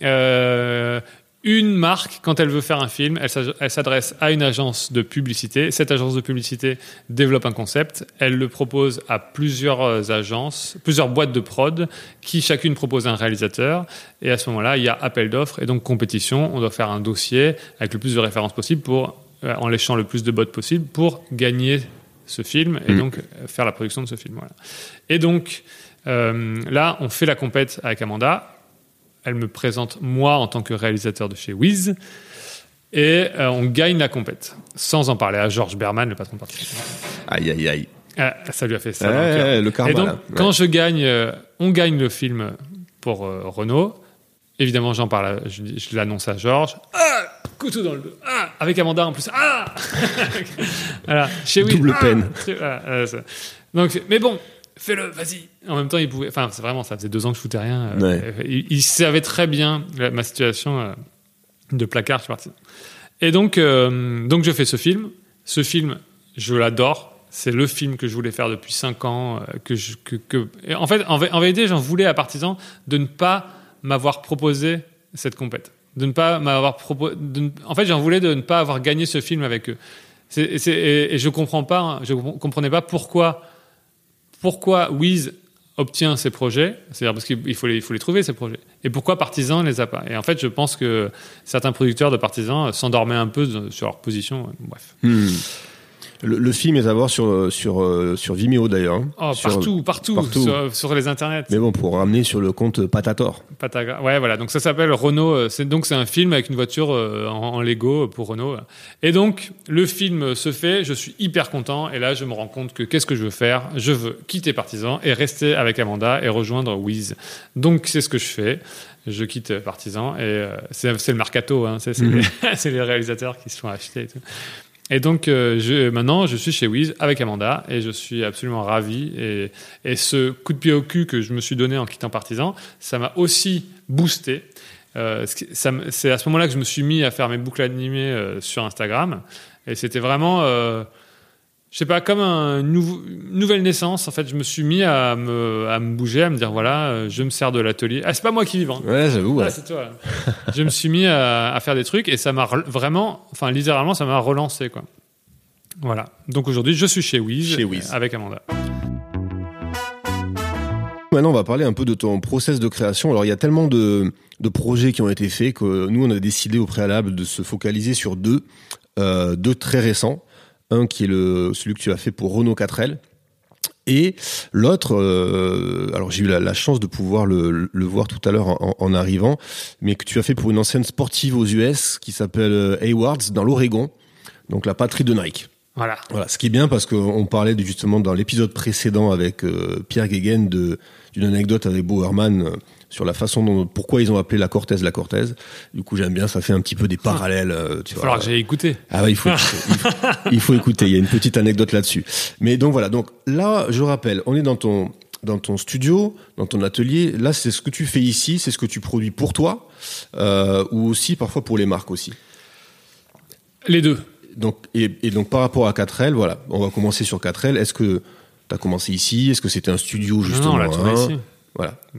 Euh, une marque, quand elle veut faire un film, elle s'adresse à une agence de publicité. Cette agence de publicité développe un concept. Elle le propose à plusieurs euh, agences, plusieurs boîtes de prod, qui chacune propose un réalisateur. Et à ce moment-là, il y a appel d'offres et donc compétition. On doit faire un dossier avec le plus de références possible pour, euh, en léchant le plus de bottes possible pour gagner ce film et mm. donc euh, faire la production de ce film. Et donc, là, on fait la compète avec Amanda elle me présente moi en tant que réalisateur de chez Wiz. Et euh, on gagne la compète, sans en parler à Georges Berman, le patron de parti. Aïe, aïe, aïe. Ah, ça lui a fait ça. le karma, et donc, quand je gagne, euh, on gagne le film pour euh, Renault. Évidemment, j'en parle, je, je l'annonce à Georges. Ah, couteau dans le dos. Ah, avec Amanda en plus. Ah, voilà. Chez. Double peine. donc, mais bon, fais-le, vas-y. En même temps, il pouvait. Enfin, c'est vraiment, ça faisait deux ans que je foutais rien. Euh, il, savait très bien ma situation euh, de placard, je suis parti. Et donc, euh, donc, je fais ce film. Ce film, je l'adore. C'est le film que je voulais faire depuis cinq ans. que, je, que, en fait, en, vérité, j'en voulais à Partisan de ne pas m'avoir proposé cette compète. De ne pas m'avoir proposé. En fait, j'en voulais de ne pas avoir gagné ce film avec eux. et, et, je comprends pas, je comprenais pas pourquoi pourquoi Wiz obtient ces projets, c'est-à-dire parce qu'il faut les, trouver ces projets, et pourquoi Partisan les a pas. Et en fait, je pense que certains producteurs de Partisan s'endormaient un peu sur leur position. Bref. Hmm. Le, le film est à voir sur sur euh, sur Vimeo d'ailleurs. hein. Oh, Sur- partout, partout, partout. Sur, sur les internets. Mais bon, pour ramener sur le compte Patator. Patagra- Ouais, voilà. Donc ça s'appelle Renault. euh, C'est donc c'est un film avec une voiture euh, en, en Lego pour Renault. Et donc le film se fait. Je suis hyper content. Et là, je me rends compte que qu'est-ce que je veux faire? Je veux quitter Partisan et rester avec Amanda et rejoindre Wiz. Donc c'est ce que je fais. Je quitte Partisan et euh, c'est c'est le mercato. Hein, c'est c'est Mhm. les, c'est les réalisateurs qui se font acheter. Et, tout. Et donc euh, je, maintenant, je suis chez Wiz avec Amanda et je suis absolument ravi. Et, et ce coup de pied au cul que je me suis donné en quittant Partisan, ça m'a aussi boosté. Euh, c'est à ce moment-là que je me suis mis à faire mes boucles animées euh, sur Instagram. Et c'était vraiment, euh, je sais pas, comme un une nouvelle naissance. En fait, je me suis mis à me, à me bouger, à me dire voilà, euh, je me sers de l'atelier. Ah, c'est pas moi qui vibre. hein. Ouais, j'avoue. Ouais. Ah, c'est toi. je me suis mis à, à faire des trucs et ça m'a vraiment, enfin littéralement, ça m'a relancé quoi. Voilà. Donc aujourd'hui, je suis chez Wiz, Chez Wiz. avec Amanda. Maintenant, on va parler un peu de ton process de création. Alors, il y a tellement de, de projets qui ont été faits que nous, on a décidé au préalable de se focaliser sur deux, euh, deux très récents. Un qui est le, celui que tu as fait pour Renault 4L. Et l'autre, euh, alors j'ai eu la, la chance de pouvoir le, le voir tout à l'heure en, en arrivant, mais que tu as fait pour une ancienne sportive aux US qui s'appelle euh, Haywards dans l'Oregon, donc la patrie de Nike. Voilà. Voilà, ce qui est bien parce qu'on parlait justement dans l'épisode précédent avec euh, Pierre Guéguen de d'une anecdote avec Bowerman euh, sur la façon dont pourquoi ils ont appelé la Cortèse la Cortèse. Du coup, j'aime bien, ça fait un petit peu des parallèles. euh, tu Il va falloir que j'aille écouter. Ah ouais, il faut, écouter, il faut, il faut écouter. Il y a une petite anecdote là-dessus. Mais donc voilà. Donc là, je rappelle, on est dans ton dans ton studio, dans ton atelier. Là, c'est ce que tu fais ici, c'est ce que tu produis pour toi, euh, ou aussi parfois pour les marques aussi. Les deux. Donc et, et donc par rapport à 4L, voilà, on va commencer sur 4L. Est-ce que tu as commencé ici? Est-ce que c'était un studio justement non, hein? ici.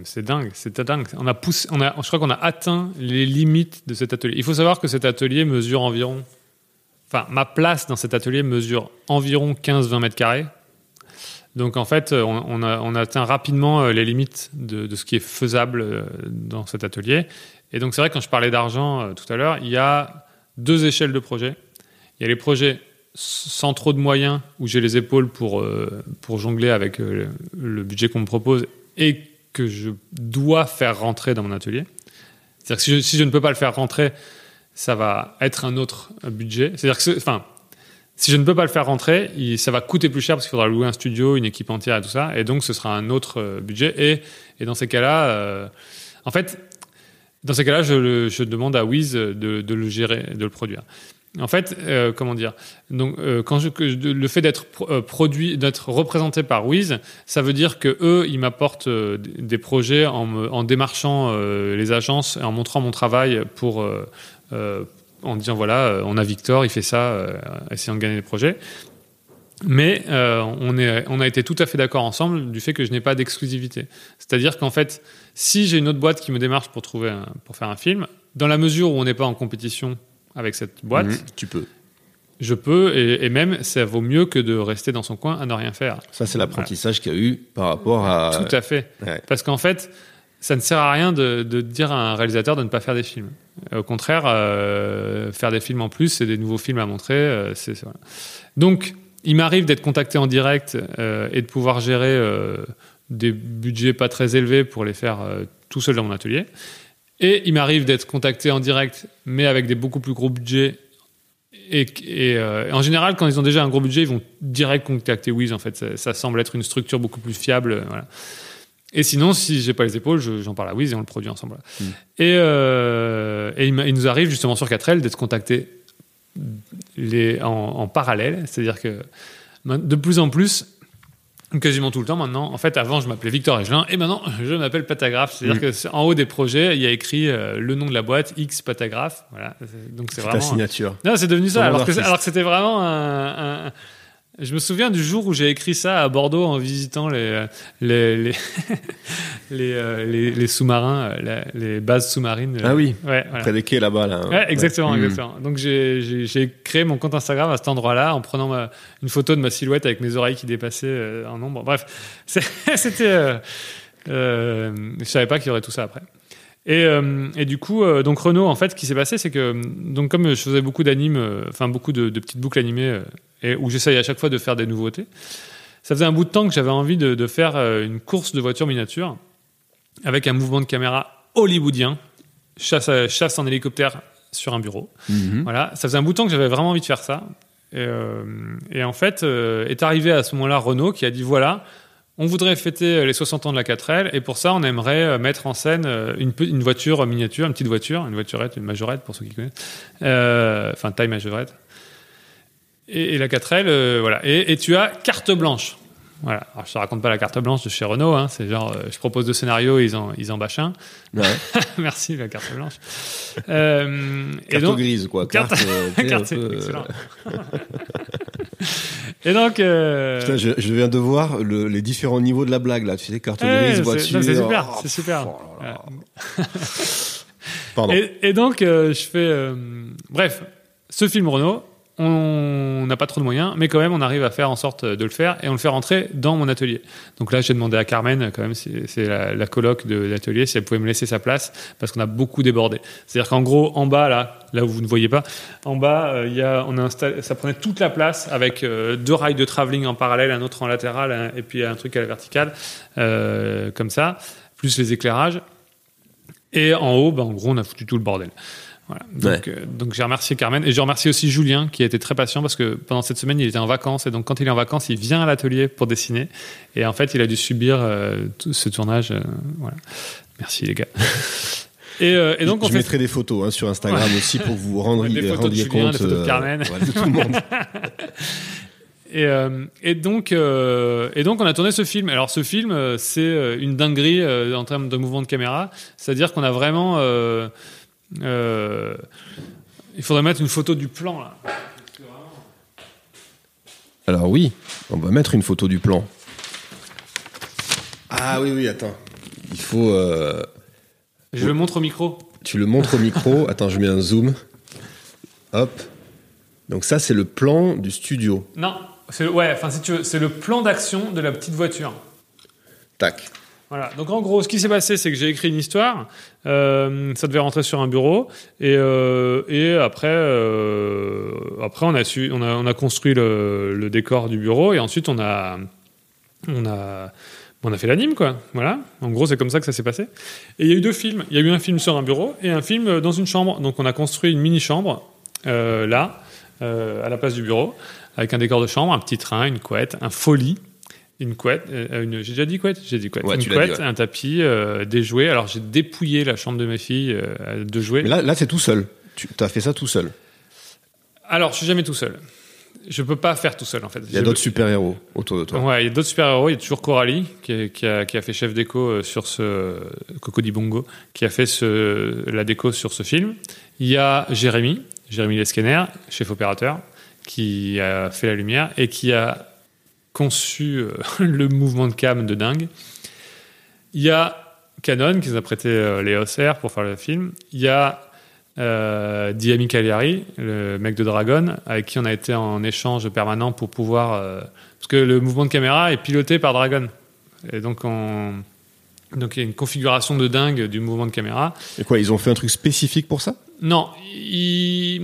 C'est dingue, c'était dingue. On a poussé, on a, je crois qu'on a atteint les limites de cet atelier. Il faut savoir que cet atelier mesure environ, enfin, ma place dans cet atelier mesure environ 15-20 mètres carrés. Donc en fait, on, on a, on a atteint rapidement euh, les limites de, de ce qui est faisable euh, dans cet atelier. Et donc c'est vrai, quand je parlais d'argent euh, tout à l'heure, il y a deux échelles de projets. Il y a les projets sans trop de moyens, où j'ai les épaules pour, pour jongler avec le budget qu'on me propose et que je dois faire rentrer dans mon atelier. C'est-à-dire que si je, ne peux pas le faire rentrer, ça va être un autre budget. C'est-à-dire que, enfin, si je ne peux pas le faire rentrer, ça va coûter plus cher parce qu'il faudra louer un studio, une équipe entière et tout ça, et donc ce sera un autre euh, budget. Et, et dans ces cas-là, euh, en fait, dans ces cas-là, je, je demande à Wiz de le gérer, de le produire. En fait, euh, comment dire Donc, euh, le fait d'être euh, produit, d'être représenté par Wiz, ça veut dire que eux, ils m'apportent des projets en, démarchant les agences et en montrant mon travail pour en disant voilà, on a Victor, il fait ça, essayant de gagner des projets. Mais on, est, on a été tout à fait d'accord ensemble du fait que je n'ai pas d'exclusivité. C'est-à-dire qu'en fait, si j'ai une autre boîte qui me démarche pour trouver un- pour faire un film, dans la mesure où on n'est pas en compétition avec cette boîte, Mhm, tu peux. je peux et, et même ça vaut mieux que de rester dans son coin à ne rien faire. Ça, c'est l'apprentissage qu'il y a eu par rapport à. Tout à fait. Ouais. Parce qu'en fait, ça ne sert à rien de, de dire à un réalisateur de ne pas faire des films. Au contraire, euh, faire des films en plus, c'est des nouveaux films à montrer. euh, c'est- voilà. Donc, il m'arrive d'être contacté en direct euh, et de pouvoir gérer des budgets pas très élevés pour les faire tout seul dans mon atelier. Et il m'arrive d'être contacté en direct, mais avec des beaucoup plus gros budgets. Et, et, euh, en général, quand ils ont déjà un gros budget, ils vont direct contacter Wiz. En fait, ça, ça semble être une structure beaucoup plus fiable. euh, Voilà. Et sinon, si j'ai pas les épaules, je- j'en parle à Wiz et on le produit ensemble. voilà. Et, euh, et il, nous arrive justement sur 4L d'être contacté les, en, en parallèle. C'est-à-dire que de plus en plus, quasiment tout le temps maintenant, en fait, avant je m'appelais Victor Egelin et maintenant je m'appelle Patagraphe. C'est-à-dire Mm. que en haut des projets, il y a écrit euh, le nom de la boîte, X Patagraphe. Voilà. C'est- Donc c'est Ta vraiment. signature. Non, c'est devenu ça. Alors que, d'artiste. alors que c'était vraiment un, un- Je me souviens du jour où j'ai écrit ça à Bordeaux en visitant les les les les, euh, les- les sous-marins, euh, les bases sous-marines. Ah oui. Ouais, voilà. Près des quais là-bas, là. Ouais, exactement, Ouais. exactement. Donc j'ai- créé mon compte Instagram à cet endroit-là en prenant ma- une photo de ma silhouette avec mes oreilles qui dépassaient euh, en nombre. Bref, c'était. Euh, euh, je savais pas qu'il y aurait tout ça après. Et, euh, et, du coup, euh, donc Renault, en fait, ce qui s'est passé, c'est que donc comme je faisais beaucoup d'animes, euh, enfin beaucoup de, de, petites boucles animées, et où j'essayais à chaque fois de faire des nouveautés, ça faisait un bout de temps que j'avais envie de, de, faire une course de voitures miniatures avec un mouvement de caméra hollywoodien, chasse, chasse en hélicoptère sur un bureau. Mhm. Voilà, ça faisait un bout de temps que j'avais vraiment envie de faire ça. Et, et en fait, est arrivé à ce moment-là Renault qui a dit voilà on voudrait fêter les 60 ans de la 4L et pour ça, on aimerait mettre en scène une, une voiture miniature, une petite voiture, une voiturette, une majorette pour ceux qui connaissent, euh, enfin taille majorette. Et, la 4L, euh, voilà. Et, tu as carte blanche. Voilà. Alors, je te raconte pas la carte blanche de chez Renault. Hein. C'est genre, euh, je propose deux scénarios, ils en, ils en bâchent un. Ouais. Merci la carte blanche. Euh, carte et donc, grise quoi. Carte, Carte, carte peu, excellent. et donc, euh... Putain, je, je, viens de voir le, les différents niveaux de la blague là. Tu sais, carte ouais, grise, voiture. C'est super, oh, c'est super. Oh là là. Pardon. Et, et donc, euh, je fais. bref, ce film Renault, on n'a pas trop de moyens, mais quand même, on arrive à faire en sorte de le faire et on le fait rentrer dans mon atelier. Donc là, j'ai demandé à Carmen, quand même, c'est la, la coloc de l'atelier, si elle pouvait me laisser sa place parce qu'on a beaucoup débordé. C'est-à-dire qu'en gros, en bas, là, là où vous ne voyez pas, en bas, euh, y a, on a installé, ça prenait toute la place avec euh, deux rails de travelling en parallèle, un autre en latéral et puis un truc à la verticale, euh, comme ça, plus les éclairages. Et en haut, ben, en gros, on a foutu tout le bordel. Voilà. Donc, Ouais. euh, donc j'ai remercié Carmen et je remercie aussi Julien qui a été très patient parce que pendant cette semaine il était en vacances et donc quand il est en vacances il vient à l'atelier pour dessiner et en fait il a dû subir euh, tout ce tournage. euh, voilà. Merci les gars. Et, euh, et donc je on fait mettrai des photos hein, sur Instagram aussi pour vous rendiez, Des photos de Julien, compte des photos de euh, Carmen. ouais, de tout le monde. Et, euh, et, donc, euh, et donc, on a tourné ce film. Alors, ce film, c'est une dinguerie euh, en termes de mouvement de caméra. C'est-à-dire qu'on a vraiment. Euh, il faudrait mettre une photo du plan, là. Alors oui, on va mettre une photo du plan. Ah oui, oui, attends. Il faut... euh, Je le montre au micro. tu le montres au micro. attends, je mets un zoom. Hop. Donc ça, c'est le plan du studio. Non, c'est ouais, enfin, si tu veux, c'est le plan d'action de la petite voiture. Tac. Voilà. Donc en gros, ce qui s'est passé, c'est que j'ai écrit une histoire. Euh, ça devait rentrer sur un bureau et, euh, et après, euh, après on a su, on a, on a construit le, le, décor du bureau et ensuite on a, on a, on a fait l'anime quoi. Voilà. En gros, c'est comme ça que ça s'est passé. Et il y a eu deux films. Il y a eu un film sur un bureau et un film dans une chambre. Donc on a construit une mini chambre euh, là, euh, à la place du bureau, avec un décor de chambre, un petit train, une couette, un folie une couette, euh, une, j'ai déjà dit couette, j'ai dit couette, Ouais, une couette, dit, ouais. un tapis, euh, des jouets. Alors j'ai dépouillé la chambre de mes filles euh, de jouets. Mais là, là c'est tout seul. Tu as fait ça tout seul. Alors je suis jamais tout seul. Je peux pas faire tout seul en fait. Il y a d'autres super-héros autour de toi. Ouais, il y a d'autres super-héros. Il y a toujours Coralie qui, est- qui a, qui a fait chef déco euh, sur ce Coco di Bongo, qui a fait ce, la déco sur ce film. Il y a Jérémy, Jérémy Leskener, chef opérateur, qui a fait la lumière et qui a conçu euh, le mouvement de cam de dingue. Il y a Canon qui nous a prêté euh, les OCR pour faire le film. Il y a euh, Diami Cagliari, le mec de Dragon, avec qui on a été en échange permanent pour pouvoir. euh, parce que le mouvement de caméra est piloté par Dragon. Et donc, on, donc il y a une configuration de dingue du mouvement de caméra. Et quoi, ils ont fait un truc spécifique pour ça? Non, il-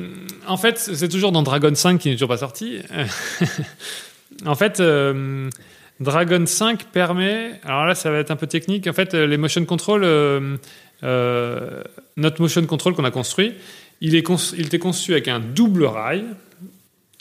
en fait, c'est toujours dans Dragon 5 qui n'est toujours pas sorti. en fait, euh, Dragon 5 permet. Alors là, ça va être un peu technique. En fait, euh, les motion control, euh, notre motion control qu'on a construit, il, est il était conçu avec un double rail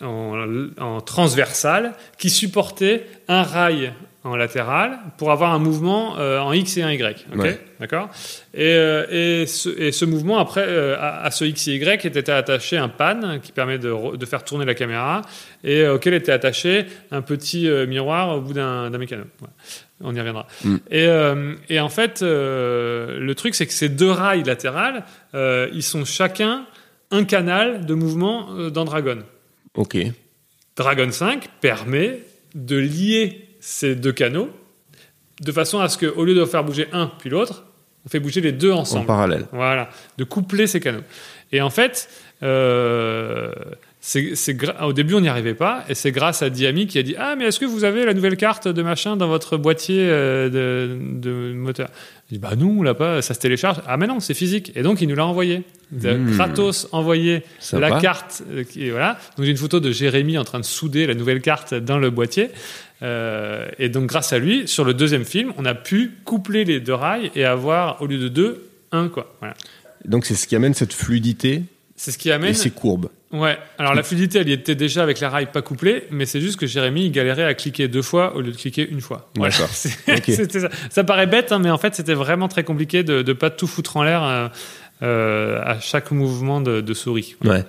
en, en transversal qui supportait un rail en latéral pour avoir un mouvement euh, en X et un Y. ok Ouais. D'accord et, euh, et, ce, et ce mouvement, après, euh, à, à ce X et Y, était attaché un pan qui permet de, re- de faire tourner la caméra et auquel était attaché un petit miroir au bout d'un mécano. Voilà. On y reviendra. Mm. Et, et en fait, le truc, c'est que ces deux rails latérales, ils sont chacun un canal de mouvement dans Dragon. Ok. Dragon 5 permet de lier ces deux canaux de façon à ce qu'au lieu de faire bouger un puis l'autre, on fait bouger les deux En ensemble. parallèle. Voilà, de coupler ces canaux. Et en fait, euh, c'est, c'est gra- au début, on n'y arrivait pas, et c'est grâce à Diami qui a dit Ah, mais est-ce que vous avez la nouvelle carte de machin dans votre boîtier euh, de, de moteur? Je dis Bah, non, on l'a pas, ça se télécharge. Ah, mais non, c'est physique. Et donc, il nous l'a envoyé. Hmm. Kratos envoyé la carte. euh, et voilà. Donc, j'ai une photo de Jérémy en train de souder la nouvelle carte dans le boîtier. Euh, et donc, grâce à lui, sur le deuxième film, on a pu coupler les deux rails et avoir, au lieu de deux, un, quoi. Voilà. Donc c'est ce qui amène cette fluidité C'est ce qui amène. et ces courbes. Ouais, alors la fluidité, elle y était déjà avec la rail pas couplée, mais c'est juste que Jérémy, il galérait à cliquer deux fois au lieu de cliquer une fois. Voilà. D'accord. C'est- Ok. c'était ça. ça paraît bête, hein, mais en fait, c'était vraiment très compliqué de ne pas tout foutre en l'air euh, euh, à chaque mouvement de, de souris. Ouais.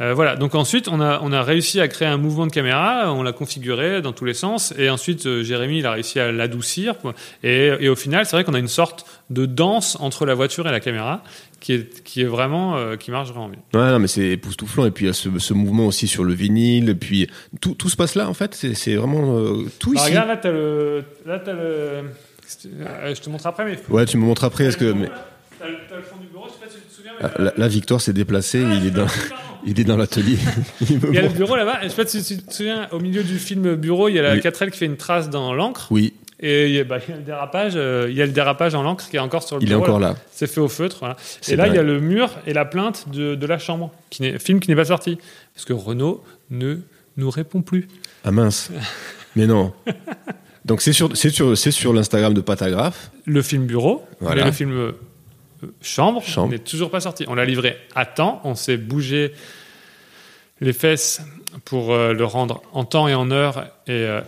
Euh, voilà, donc ensuite, on a, on a réussi à créer un mouvement de caméra, on l'a configuré dans tous les sens, et ensuite, euh, Jérémy, il a réussi à l'adoucir. Et, et au final, c'est vrai qu'on a une sorte de danse entre la voiture et la caméra qui est, qui est vraiment, euh, qui marche vraiment bien. Ouais, non, mais c'est époustouflant. Et puis il y a ce, ce mouvement aussi sur le vinyle. Et puis tout, tout se passe là, en fait. C'est vraiment tout Bah, ici. regarde, là, t'as le. Là, t'as le. Je te montre après, mais. Ouais, tu me montres après. Est-ce que mais, T'as le fond du bureau, je sais pas si tu te souviens. mais ah, là, là, Victor s'est déplacé. Il est dans. il est dans l'atelier. Il y a le bureau là-bas, je sais pas si tu te souviens, au milieu du film bureau, il y a la Oui. 4L qui fait une trace dans l'encre, Oui, et il y, a, bah, il y a le dérapage, euh, il y a le dérapage en l'encre qui est encore sur le il est bureau. encore là. là. C'est fait au feutre, voilà. Et là, il y a le mur et la plainte de, de la chambre, qui film qui n'est pas sorti, parce que Renault ne nous répond plus. Ah mince. Mais non. Donc c'est sur, sur, sur l'Instagram de Patagraphe. Le film bureau, Voilà. le film chambre, Chambre. n'est toujours pas sorti. On l'a livré à temps, on s'est bougé les fesses pour euh, le rendre en temps et en heure. Et, euh,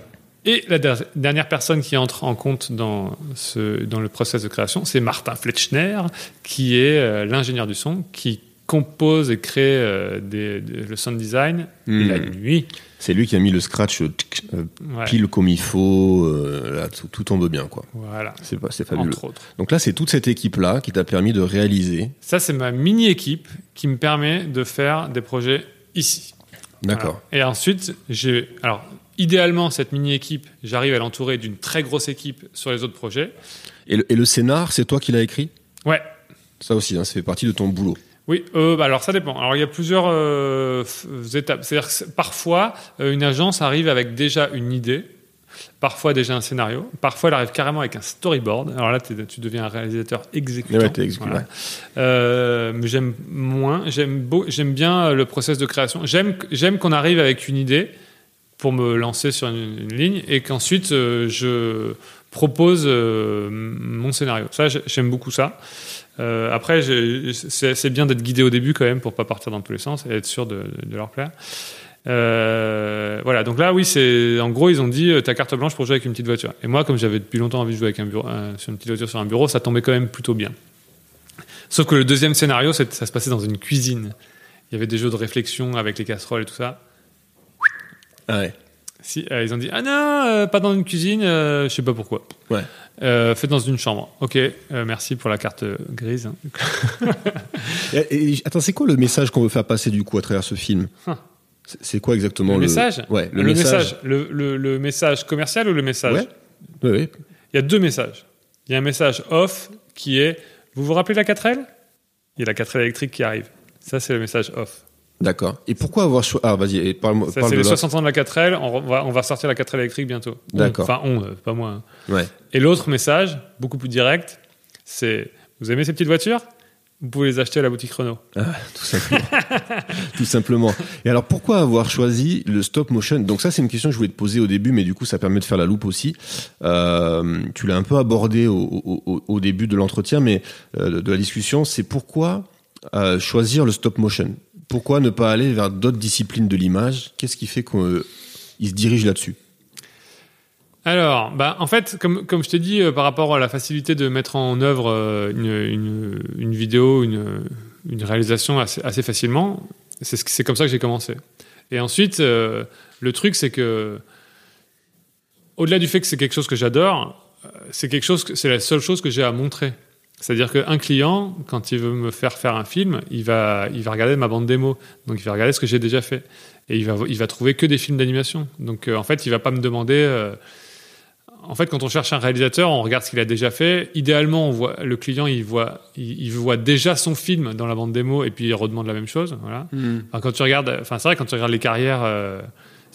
et la der- dernière personne qui entre en compte dans, ce, dans le process de création, c'est Martin Fletchner, qui est euh, l'ingénieur du son, qui compose et crée des- des- le sound design Hmm. la nuit. C'est lui qui a mis le scratch euh, euh, Ouais. pile comme il faut. euh, là, tout, tout tombe bien, quoi. Voilà, C'est pas, c'est fabuleux. entre autres. Donc là, c'est toute cette équipe-là qui t'a permis de réaliser. Ça, c'est ma mini-équipe qui me permet de faire des projets ici. D'accord. Voilà. Et ensuite, j'ai. Alors, idéalement, cette mini-équipe, j'arrive à l'entourer d'une très grosse équipe sur les autres projets. Et, le, et le scénar, c'est toi qui l'as écrit? Ouais. Ça aussi, hein, ça fait partie de ton boulot. Oui, euh, bah alors ça dépend. Alors il y a plusieurs euh, étapes. C'est-à-dire que parfois, euh, une agence arrive avec déjà une idée, parfois déjà un scénario, parfois elle arrive carrément avec un storyboard. Alors là, tu deviens un réalisateur exécutant. Ouais. Euh, mais j'aime moins. J'aime beau- j'aime bien le process de création. J'aime j'aime qu'on arrive avec une idée pour me lancer sur une, une ligne et qu'ensuite euh, je propose euh, mon scénario. Ça, j'ai- j'aime beaucoup ça. Euh, après, c'est bien d'être guidé au début quand même pour pas partir dans tous les sens et être sûr de, de leur plaire. Euh, voilà, donc là, oui, c'est en gros, ils ont dit euh, ta carte blanche pour jouer avec une petite voiture. Et moi, comme j'avais depuis longtemps envie de jouer avec un bureau, sur une petite voiture sur un bureau, ça tombait quand même plutôt bien. Sauf que le deuxième scénario, ça se passait dans une cuisine. Il y avait des jeux de réflexion avec les casseroles et tout ça. Ah ouais. Si, euh, ils ont dit ah non, euh, pas dans une cuisine, je sais pas pourquoi. Ouais. Euh, faites dans une chambre. Ok, euh, merci pour la carte grise. hein. Et- et- attends, c'est quoi le message qu'on veut faire passer du coup à travers ce film Huh. C'est- quoi exactement le le, message Ouais, le, le message. Le, le- le message commercial ou le message Ouais. Ouais, ouais. Il y a deux messages. Il y a un message off qui est Vous vous rappelez la 4L Il y a la 4L électrique qui arrive. Ça, c'est le message off. D'accord. Et pourquoi avoir choisi Ah, vas-y, parle-moi. Ça, parle c'est les l'autre. 60 ans de la 4L. On va, on va sortir la 4L électrique bientôt. D'accord. Enfin, on, euh, pas moi. hein. Ouais. Et l'autre message, beaucoup plus direct, c'est Vous aimez ces petites voitures? Vous pouvez les acheter à la boutique Renault. Ah, tout simplement. tout simplement. Et alors, pourquoi avoir choisi le stop motion? Donc ça, c'est une question que je voulais te poser au début, mais du coup, ça permet de faire la loupe aussi. Euh, tu l'as un peu abordé au, au- au- au début de l'entretien, mais euh, de la discussion, c'est pourquoi euh, choisir le stop motion? Pourquoi ne pas aller vers d'autres disciplines de l'image? Qu'est-ce qui fait qu'il se dirige là-dessus? Alors, bah, en fait, comme, je t'ai dit, euh, par rapport à la facilité de mettre en œuvre euh, une, vidéo, une, réalisation assez, facilement, c'est ce- c'est comme ça que j'ai commencé. Et ensuite, euh, le truc, c'est que, au-delà du fait que c'est quelque chose que j'adore, euh, c'est quelque chose, c'est la seule chose que j'ai à montrer. C'est-à-dire qu'un client, quand il veut me faire faire un film, il va, il va regarder ma bande démo. Donc, il va regarder ce que j'ai déjà fait. Et il va, il va trouver que des films d'animation. Donc, euh, en fait, il va pas me demander. euh, en fait, quand on cherche un réalisateur, on regarde ce qu'il a déjà fait. Idéalement, on voit le client, il voit, il, voit déjà son film dans la bande démo et puis il redemande la même chose. Voilà. Hmm. quand tu regardes, enfin, c'est vrai quand tu regardes les carrières, euh,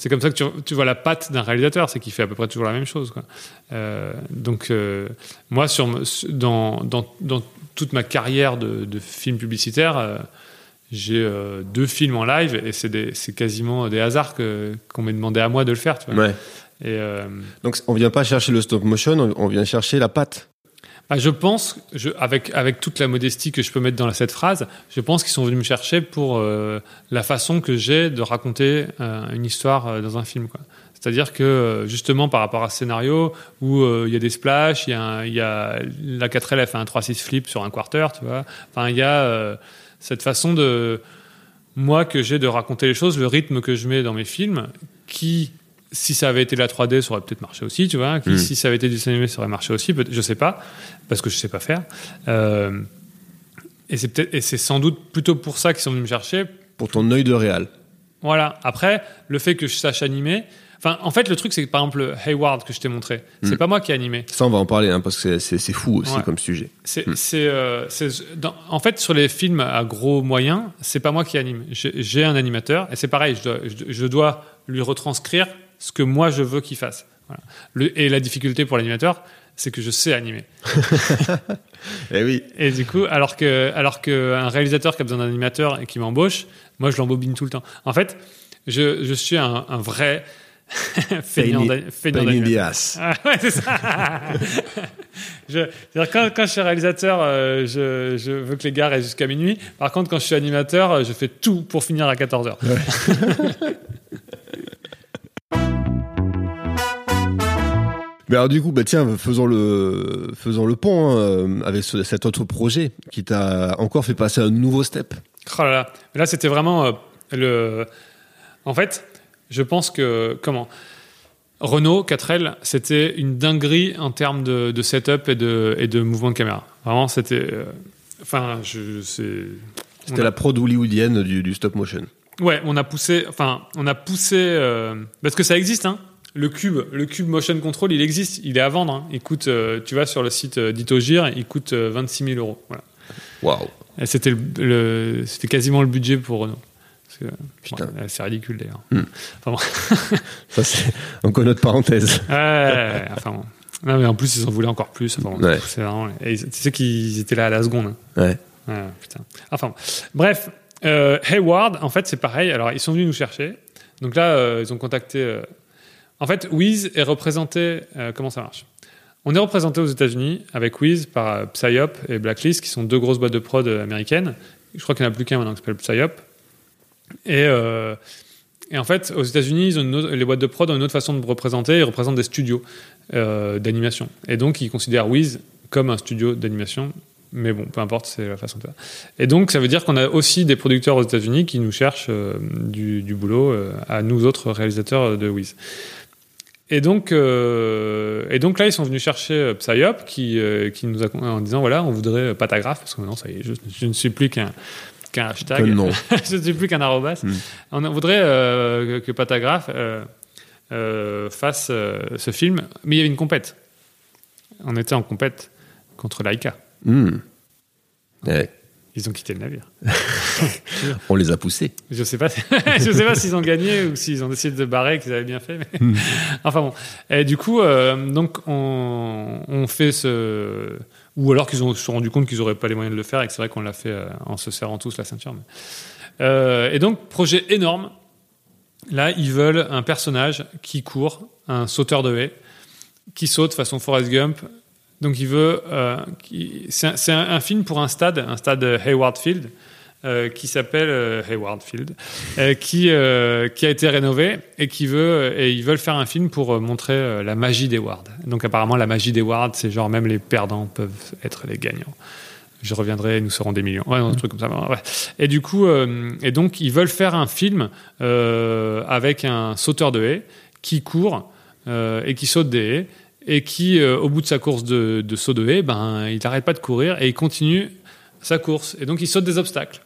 c'est comme ça que tu, tu vois la patte d'un réalisateur, c'est qu'il fait à peu près toujours la même chose. Quoi. Euh, donc, euh, moi, sur, dans, dans, dans, toute ma carrière de, de film publicitaire, euh, j'ai deux films en live et c'est quasiment des hasards qu'on m'ait demandé à moi de le faire. Tu vois. Ouais. Et, Donc on vient pas chercher le stop motion, on, on vient chercher la patte. Bah, je pense, avec, avec toute la modestie que je peux mettre dans cette phrase, je pense qu'ils sont venus me chercher pour euh, la façon que j'ai de raconter euh, une histoire euh, dans un film. C'est-à-dire que justement par rapport à ce scénario où il y a des splashs, il y a, la 4L a fait un 3-6 flip sur un quarter, tu vois. Enfin, il y a cette façon de moi que j'ai de raconter les choses, le rythme que je mets dans mes films, qui si ça avait été la 3D, ça aurait peut-être marché aussi, tu vois. Qui, Mm. Si ça avait été du cinéma, ça aurait marché aussi. Je sais pas, parce que je sais pas faire. Euh, et c'est peut-être, et c'est sans doute plutôt pour ça qu'ils sont venus me chercher, Pour ton œil de réal. voilà. Après, le fait que je sache animer. Enfin, en fait, le truc, c'est que par exemple, Hayward que je t'ai montré, c'est Mm. pas moi qui ai animé. Ça, on va en parler, hein, parce que c'est- fou aussi Ouais. comme sujet. C'est, euh, dans- en fait, sur les films à gros moyens, c'est pas moi qui anime. J'ai, j'ai un animateur et c'est pareil. Je dois, je, je dois lui retranscrire ce que moi je veux qu'il fasse. Voilà. Le- et la difficulté pour l'animateur, c'est que je sais animer. Eh oui. Et du coup, alors que, alors qu'un réalisateur qui a besoin d'un animateur et qui m'embauche, moi je l'embobine tout le temps. En fait, je, je suis un, un vrai feignant, d'animateur. Ah, ouais, c'est ça. je, quand, quand je suis réalisateur, euh, je, je veux que les gars restent jusqu'à minuit. Par contre, quand je suis animateur, euh, je fais tout pour finir à 14h. Mais alors du coup, bah tiens, faisons le, faisons le pont hein, avec ce- cet autre projet qui t'a encore fait passer un nouveau step. Oh là là. C'était vraiment euh, le. En fait, je pense que. Comment Renault 4L, c'était une dinguerie en termes de, de setup et de, et de mouvement de caméra. Vraiment, c'était. euh, Enfin, je. c'est- C'était a- la prod hollywoodienne du, du stop motion. Ouais, on a poussé. Enfin, on a poussé. euh, parce que ça existe, hein. Le cube, le cube motion control, il existe, il est à vendre. hein. Il coûte, euh, tu vas sur le site euh, d'Itogir, il coûte euh, 26 000 euros. Voilà. Waouh. C'était le, le- c'était quasiment le budget pour Renault. Ouais, c'est ridicule d'ailleurs. Hmm. Enfin bon. Ça c'est encore notre parenthèse. Ouais, enfin bon. Non, mais en plus, ils en voulaient encore plus. Enfin, Ouais. c'est vraiment- et tu sais qu'ils étaient là à la seconde. hein. Ouais. Putain. Enfin, bon. bref, euh, Hayward, en fait, c'est pareil. Alors, ils sont venus nous chercher. Donc là, euh, ils ont contacté. euh, En fait, Wiz est représenté. euh, comment ça marche? On est représenté aux États-Unis avec Wiz par euh, Psyop et Blacklist, qui sont deux grosses boîtes de prod euh, américaines. Je crois qu'il n'y en a plus qu'un maintenant qui s'appelle Psyop. Et, en fait, aux États-Unis, les boîtes de prod ont une autre façon de représenter. Ils représentent des studios d'animation. Et donc, ils considèrent Wiz comme un studio d'animation. Mais bon, peu importe, c'est la façon de faire. Et donc, ça veut dire qu'on a aussi des producteurs aux États-Unis qui nous cherchent du, boulot à nous autres réalisateurs de Wiz. Et donc, euh, et donc là, ils sont venus chercher euh, Psyop qui, euh, qui nous a en disant voilà, on voudrait Patagraphe parce que maintenant, ça y est, je, je ne suis plus qu'un hashtag. Que non. je ne suis plus qu'un arrobas. Mm. On voudrait euh, que, euh, fasse ce film, mais il y avait une compète. On était en compète contre Laika. Hmm. Ouais. Ils ont quitté le navire. On les a poussés. Je sais pas, je sais pas s'ils ont gagné ou s'ils ont décidé de barrer, qu'ils avaient bien fait. Mais... Hmm. enfin bon. Et du coup, euh, donc on, on fait ce, ou alors qu'ils se sont rendu compte qu'ils auraient pas les moyens de le faire et que c'est vrai qu'on l'a fait euh, en se serrant tous la ceinture. mais- Euh, et donc projet énorme. Là, ils veulent un personnage qui court, un sauteur de haie, qui saute façon Forrest Gump. Donc il veut, euh, c'est un, film pour un stade, un stade Hayward Field, euh, qui s'appelle euh, Hayward Field, qui qui a été rénové et qui veut et ils veulent faire un film pour montrer la magie d'Hayward. Donc apparemment la magie d'Hayward, c'est genre même les perdants peuvent être les gagnants. Je reviendrai, nous serons des millions. Ouais, un truc comme ça. ouais. Et du coup, et donc ils veulent faire un film avec un sauteur de haie qui court et qui saute des haies et qui, euh, au bout de sa course de, de saut de haie, ben il n'arrête pas de courir et il continue sa course. Et donc il saute des obstacles.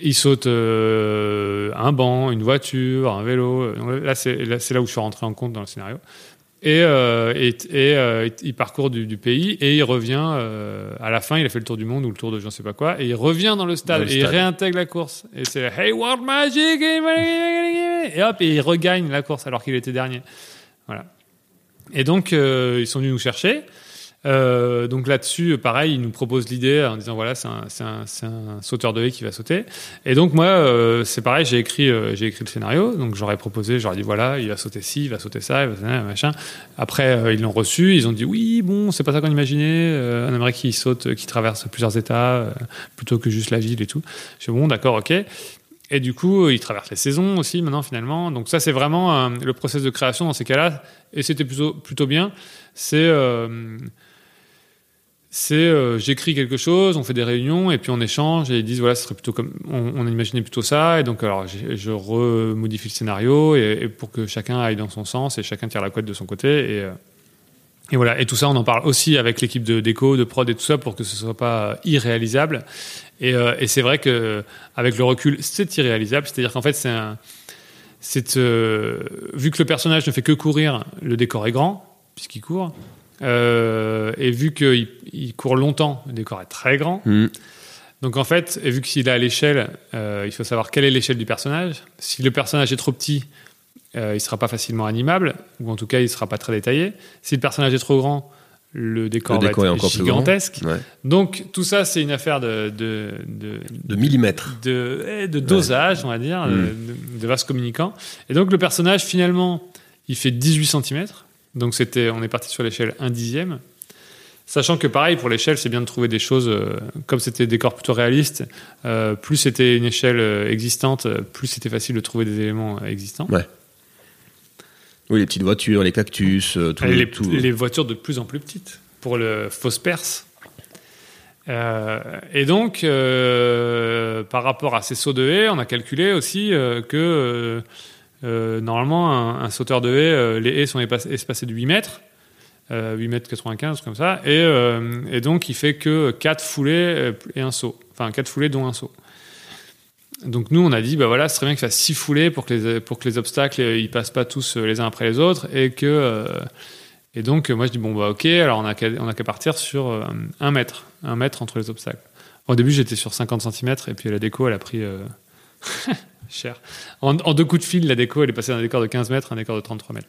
Il saute euh, un banc, une voiture, un vélo. Donc Là, c'est là, où je suis rentré en compte dans le scénario. Et, euh, et, et, il parcourt du, du, pays et il revient à la fin. Il a fait le tour du monde ou le tour de je ne sais pas quoi. Et il revient dans le stade Dans le et il stade. réintègre la course. Et c'est Hey World Magic et hop et il regagne la course alors qu'il était dernier. Voilà. Et donc euh, ils sont venus nous chercher. Euh, donc là-dessus, pareil, ils nous proposent l'idée en disant voilà, c'est un, sauteur de haie qui va sauter. Et donc moi, euh, c'est pareil, j'ai écrit, écrit le scénario. Donc j'aurais proposé, j'aurais dit voilà, il va sauter ci, il va sauter ça, il va sauter machin. Après, ils l'ont reçu, ils ont dit oui, bon, c'est pas ça qu'on imaginait. On aimerait qu'il saute, qu'il traverse plusieurs États plutôt que juste la ville et tout. Je dis bon, d'accord, ok. Et du coup, il traverse les saisons aussi maintenant finalement. Donc ça, c'est vraiment euh, le process de création dans ces cas-là. Et c'était plutôt plutôt bien. C'est euh, c'est euh, j'écris quelque chose, on fait des réunions et puis on échange et ils disent voilà, ce serait plutôt comme on, imaginait plutôt ça et donc alors je remodifie le scénario et, pour que chacun aille dans son sens et chacun tire la couette de son côté et et voilà et tout ça on en parle aussi avec l'équipe de déco, de prod et tout ça pour que ce soit pas irréalisable et, euh, et c'est vrai que avec le recul c'est irréalisable, c'est-à-dire qu'en fait c'est un euh, vu que le personnage ne fait que courir, le décor est grand puisqu'il court. Euh, et vu qu'il il court longtemps, le décor est très grand. Mm. Donc en fait, et vu qu'il est à l'échelle, il faut savoir quelle est l'échelle du personnage. Si le personnage est trop petit, il sera pas facilement animable, ou en tout cas, il sera pas très détaillé. Si le personnage est trop grand, le décor, Le décor va est encore plus grand. gigantesque. Ouais. Donc tout ça, c'est une affaire de, de, de, De millimètres. de, eh, de dosage, on va dire, Mm. de, de vase communicant. Et donc le personnage, finalement, il fait 18 cm. Donc c'était, on est parti sur l'échelle 1 dixième. Sachant que pareil, pour l'échelle, c'est bien de trouver des choses, euh, comme c'était des décors plutôt réalistes, euh, plus c'était une échelle euh, existante, plus c'était facile de trouver des éléments existants. Oui, les petites voitures, les cactus, euh, tout. Les, tout- les voitures de plus en plus petites pour le fausse perse. Euh, et donc, euh, par rapport à ces sauts de haie, on a calculé aussi euh, que normalement, un, un sauteur de haie, les haies sont espacées de 8 mètres, euh, 8 mètres 95, comme ça, et, et donc il fait que 4 foulées et un saut. Enfin, 4 foulées dont un saut. Donc nous, on a dit, bah voilà, ce serait bien qu'il fasse 6 foulées pour que les, pour que les obstacles, euh, ils passent pas tous euh, les uns après les autres, et que... euh, et donc, moi, je dis, bon, bah, ok, alors on a qu'à partir sur un mètre, un mètre entre les obstacles. Au début, j'étais sur 50 cm, et puis la déco, elle a pris cher. En, deux coups de fil, la déco, elle est passée d'un décor de 15 mètres à un décor de 33 mètres.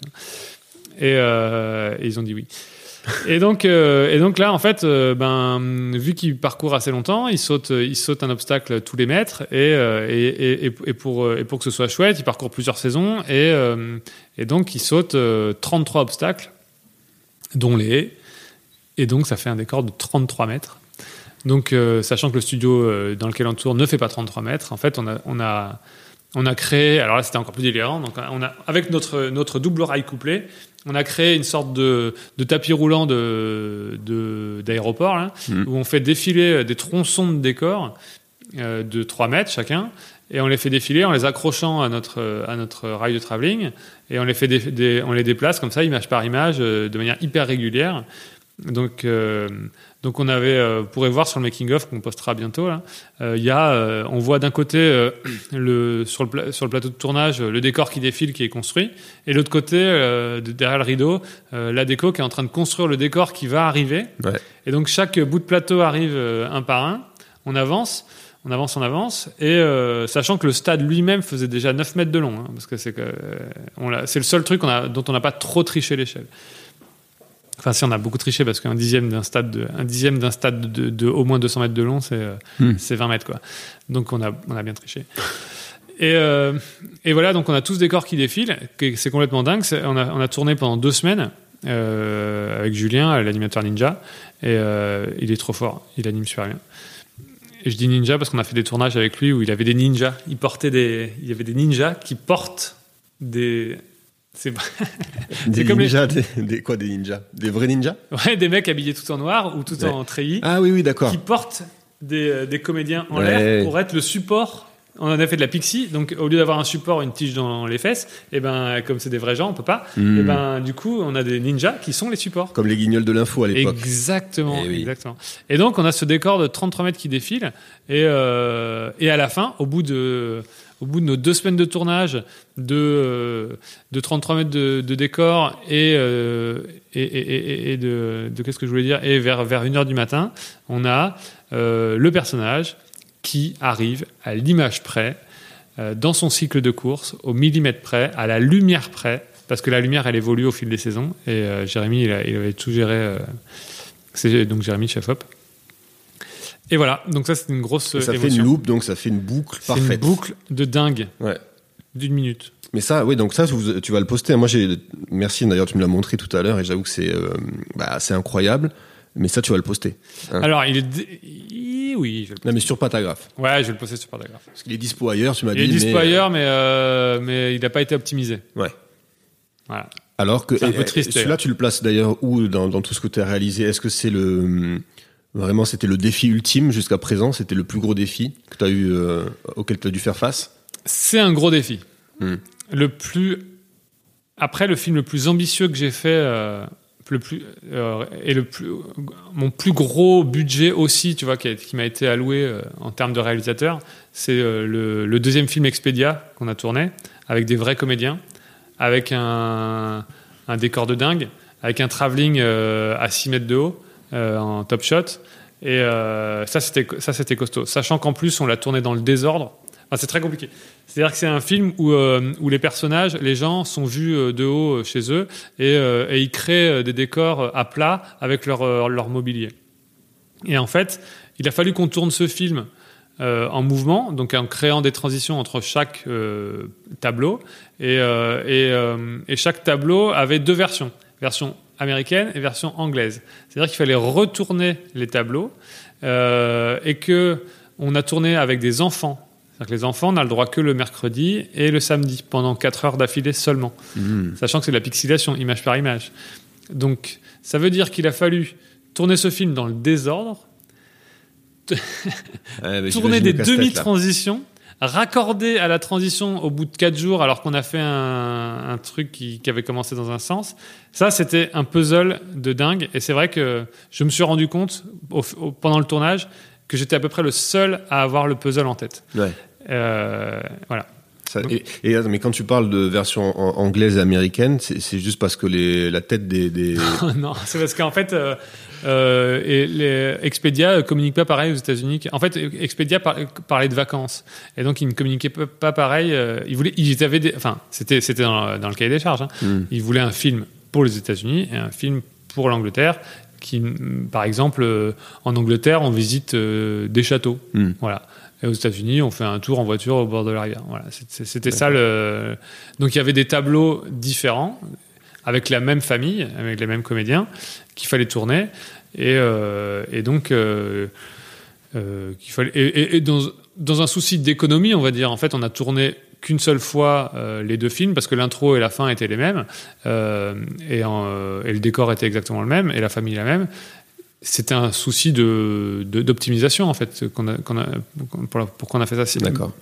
Et ils ont dit oui. Et donc, euh, et donc là, en fait, euh, ben, vu qu'il parcourt assez longtemps, il saute, il saute un obstacle tous les mètres, et, euh, et, et, pour, et pour que ce soit chouette, il parcourt plusieurs saisons, et, et donc il saute euh, 33 obstacles, dont les haies, et donc ça fait un décor de 33 mètres. Donc, sachant que le studio dans lequel on tourne ne fait pas 33 mètres, en fait, on a, on a, on a créé, alors là c'était encore plus délirant, donc on a, avec notre, notre double rail couplé, on a créé une sorte de, de tapis roulant de, de- d'aéroport, là, Mhm. où on fait défiler des tronçons de décor euh, de 3 mètres chacun, et on les fait défiler en les accrochant à notre, à notre rail de travelling, et on les, fait dé- dé- on les déplace comme ça, image par image, euh, de manière hyper régulière. Donc, euh, donc on avait, euh, vous pourrez voir sur le making of qu'on postera bientôt. Là, euh, il y a, euh, on voit d'un côté euh, le sur le sur le plateau de tournage euh, le décor qui défile qui est construit, et l'autre côté euh, de- derrière le rideau euh, la déco qui est en train de construire le décor qui va arriver. Ouais. Et donc chaque bout de plateau arrive euh, un par un. On avance. On avance, on avance, et euh, sachant que le stade lui-même faisait déjà 9 mètres de long, hein, parce que c'est que, euh, on l'a- c'est le seul truc a- dont on n'a pas trop triché l'échelle. Enfin, si on a beaucoup triché parce qu'un dixième d'un stade, de, un dixième d'un stade de, de au moins 200 mètres de long, c'est euh, c'est 20 mètres quoi. Donc on a on a bien triché. Et, euh, et voilà, donc on a tous des corps qui défilent, c'est complètement dingue. On a, on a tourné pendant deux semaines euh, avec Julien, l'animateur ninja, et euh, il est trop fort, il anime super bien. Et je dis ninja parce qu'on a fait des tournages avec lui où il avait des ninjas, il portait des, il y avait des ninjas qui portent des, c'est Des comme les- des, des- quoi, des ninjas? Des vrais ninjas? Ouais, des mecs habillés tout en noir ou tout Ouais. en treillis Ah oui, oui, d'accord. qui portent des, euh, des comédiens en Ouais. l'air pour être le support. On en a fait de la pixie, donc au lieu d'avoir un support, une tige dans les fesses, et ben comme c'est des vrais gens, on peut pas. Hmm. Et ben du coup, on a des ninjas qui sont les supports. Comme les guignols de l'info à l'époque. Exactement, Eh oui. exactement. Et donc on a ce décor de 33 mètres qui défile, et, euh, et à la fin, au bout de, au bout de nos deux semaines de tournage, de, euh, de 33 mètres de, décor et, euh, de, qu'est-ce que je voulais dire, et vers, vers 1h du matin, on a euh, le personnage qui arrive à l'image près, euh, dans son cycle de course, au millimètre près, à la lumière près, parce que la lumière, elle évolue au fil des saisons, et euh, Jérémy, il, avait tout géré. euh, donc Jérémy Chef-Op. Et voilà, donc ça, c'est une grosse Et ça fait une loupe, donc ça fait une boucle C'est une parfaite. boucle de dingue Ouais. d'une minute. Mais ça, oui, donc ça, tu vas le poster. Moi, j'ai, merci d'ailleurs, tu me l'as montré tout à l'heure et j'avoue que c'est, euh, bah, incroyable. Mais ça, tu vas le poster. Hein. Alors, il est. Oui, je vais le Non, mais sur Patagraph. Ouais, je vais le poster sur Patagraph. Parce qu'il est dispo ailleurs, tu m'as Il est dit. dispo mais, ailleurs, mais, euh, mais il n'a pas été optimisé. euh, Ouais. Voilà. Alors que C'est un peu et- triste, et Celui-là, tu le places d'ailleurs où dans, dans tout ce que tu as réalisé? Est-ce que c'est le hum, vraiment c'était le défi ultime jusqu'à présent C'était le plus gros défi que tu as eu euh, auquel tu as dû faire face C'est un gros défi. Hmm. Le plus. Après, le film le plus ambitieux que j'ai fait, euh, le plus euh, et le plus mon plus gros budget aussi, tu vois, qui, m'a été alloué en termes de réalisateur, c'est le, le deuxième film Expedia qu'on a tourné avec des vrais comédiens, avec un, un décor de dingue, avec un travelling à 6 mètres de haut en top shot. Et euh, ça, c'était costaud. Sachant qu'en plus, on l'a tourné dans le désordre. C'est très compliqué. C'est-à-dire que c'est un film où, euh, où les personnages, les gens sont vus euh, de haut euh, chez eux et, euh, et ils créent euh, des décors euh, à plat avec leur, euh, leur mobilier. Et en fait, il a fallu qu'on tourne ce film euh, en mouvement, donc en créant des transitions entre chaque euh, tableau. Et, euh, et, euh, et chaque tableau avait deux versions, version américaine et version anglaise. C'est-à-dire qu'il fallait retourner les tableaux euh, et que on a tourné avec des enfants. C'est-à-dire que les enfants n'ont le droit que le mercredi et le samedi, pendant 4 heures d'affilée seulement. Sachant que c'est de la pixelation, image par image. Donc, ça veut dire qu'il a fallu tourner ce film dans le désordre, Ouais, tourner des demi-transitions, raccorder à la transition au bout de 4 jours alors qu'on a fait un, un truc qui, qui avait commencé dans un sens. Ça, c'était un puzzle de dingue. Et c'est vrai que je me suis rendu compte au- au- pendant le tournage que j'étais à peu près le seul à avoir le puzzle en tête. Ouais. Euh, voilà. Ça- et, et, attends, mais quand tu parles de version anglaise et américaine, c'est juste parce que les, la tête des, des... non, c'est parce qu'en fait, euh, euh, et les Expedia euh, communique pas pareil aux États-Unis. En fait, Expedia par- parlait de vacances, et donc ils ne communiquaient pas, pas pareil. euh, ils voulaient, ils avaient, des, enfin, c'était c'était dans, dans le cahier des charges. hein. Hmm. Ils voulaient un film pour les États-Unis et un film pour l'Angleterre. Qui, par exemple, euh, en Angleterre, on visite euh, des châteaux. Hmm. Voilà. Et aux États-Unis, on fait un tour en voiture au bord de la rivière. Voilà, c'était ça le. Donc il y avait des tableaux différents avec la même famille, avec les mêmes comédiens qu'il fallait tourner et, euh, donc euh, euh, fallait et, dans, dans un souci d'économie, on va dire. En fait, on a tourné qu'une seule fois les deux films parce que l'intro et la fin étaient les mêmes en, et le décor était exactement le même et la famille la même c'était un souci de de- d'optimisation en fait qu'on a, qu'on a pour, pour qu'on a fait ça D'accord.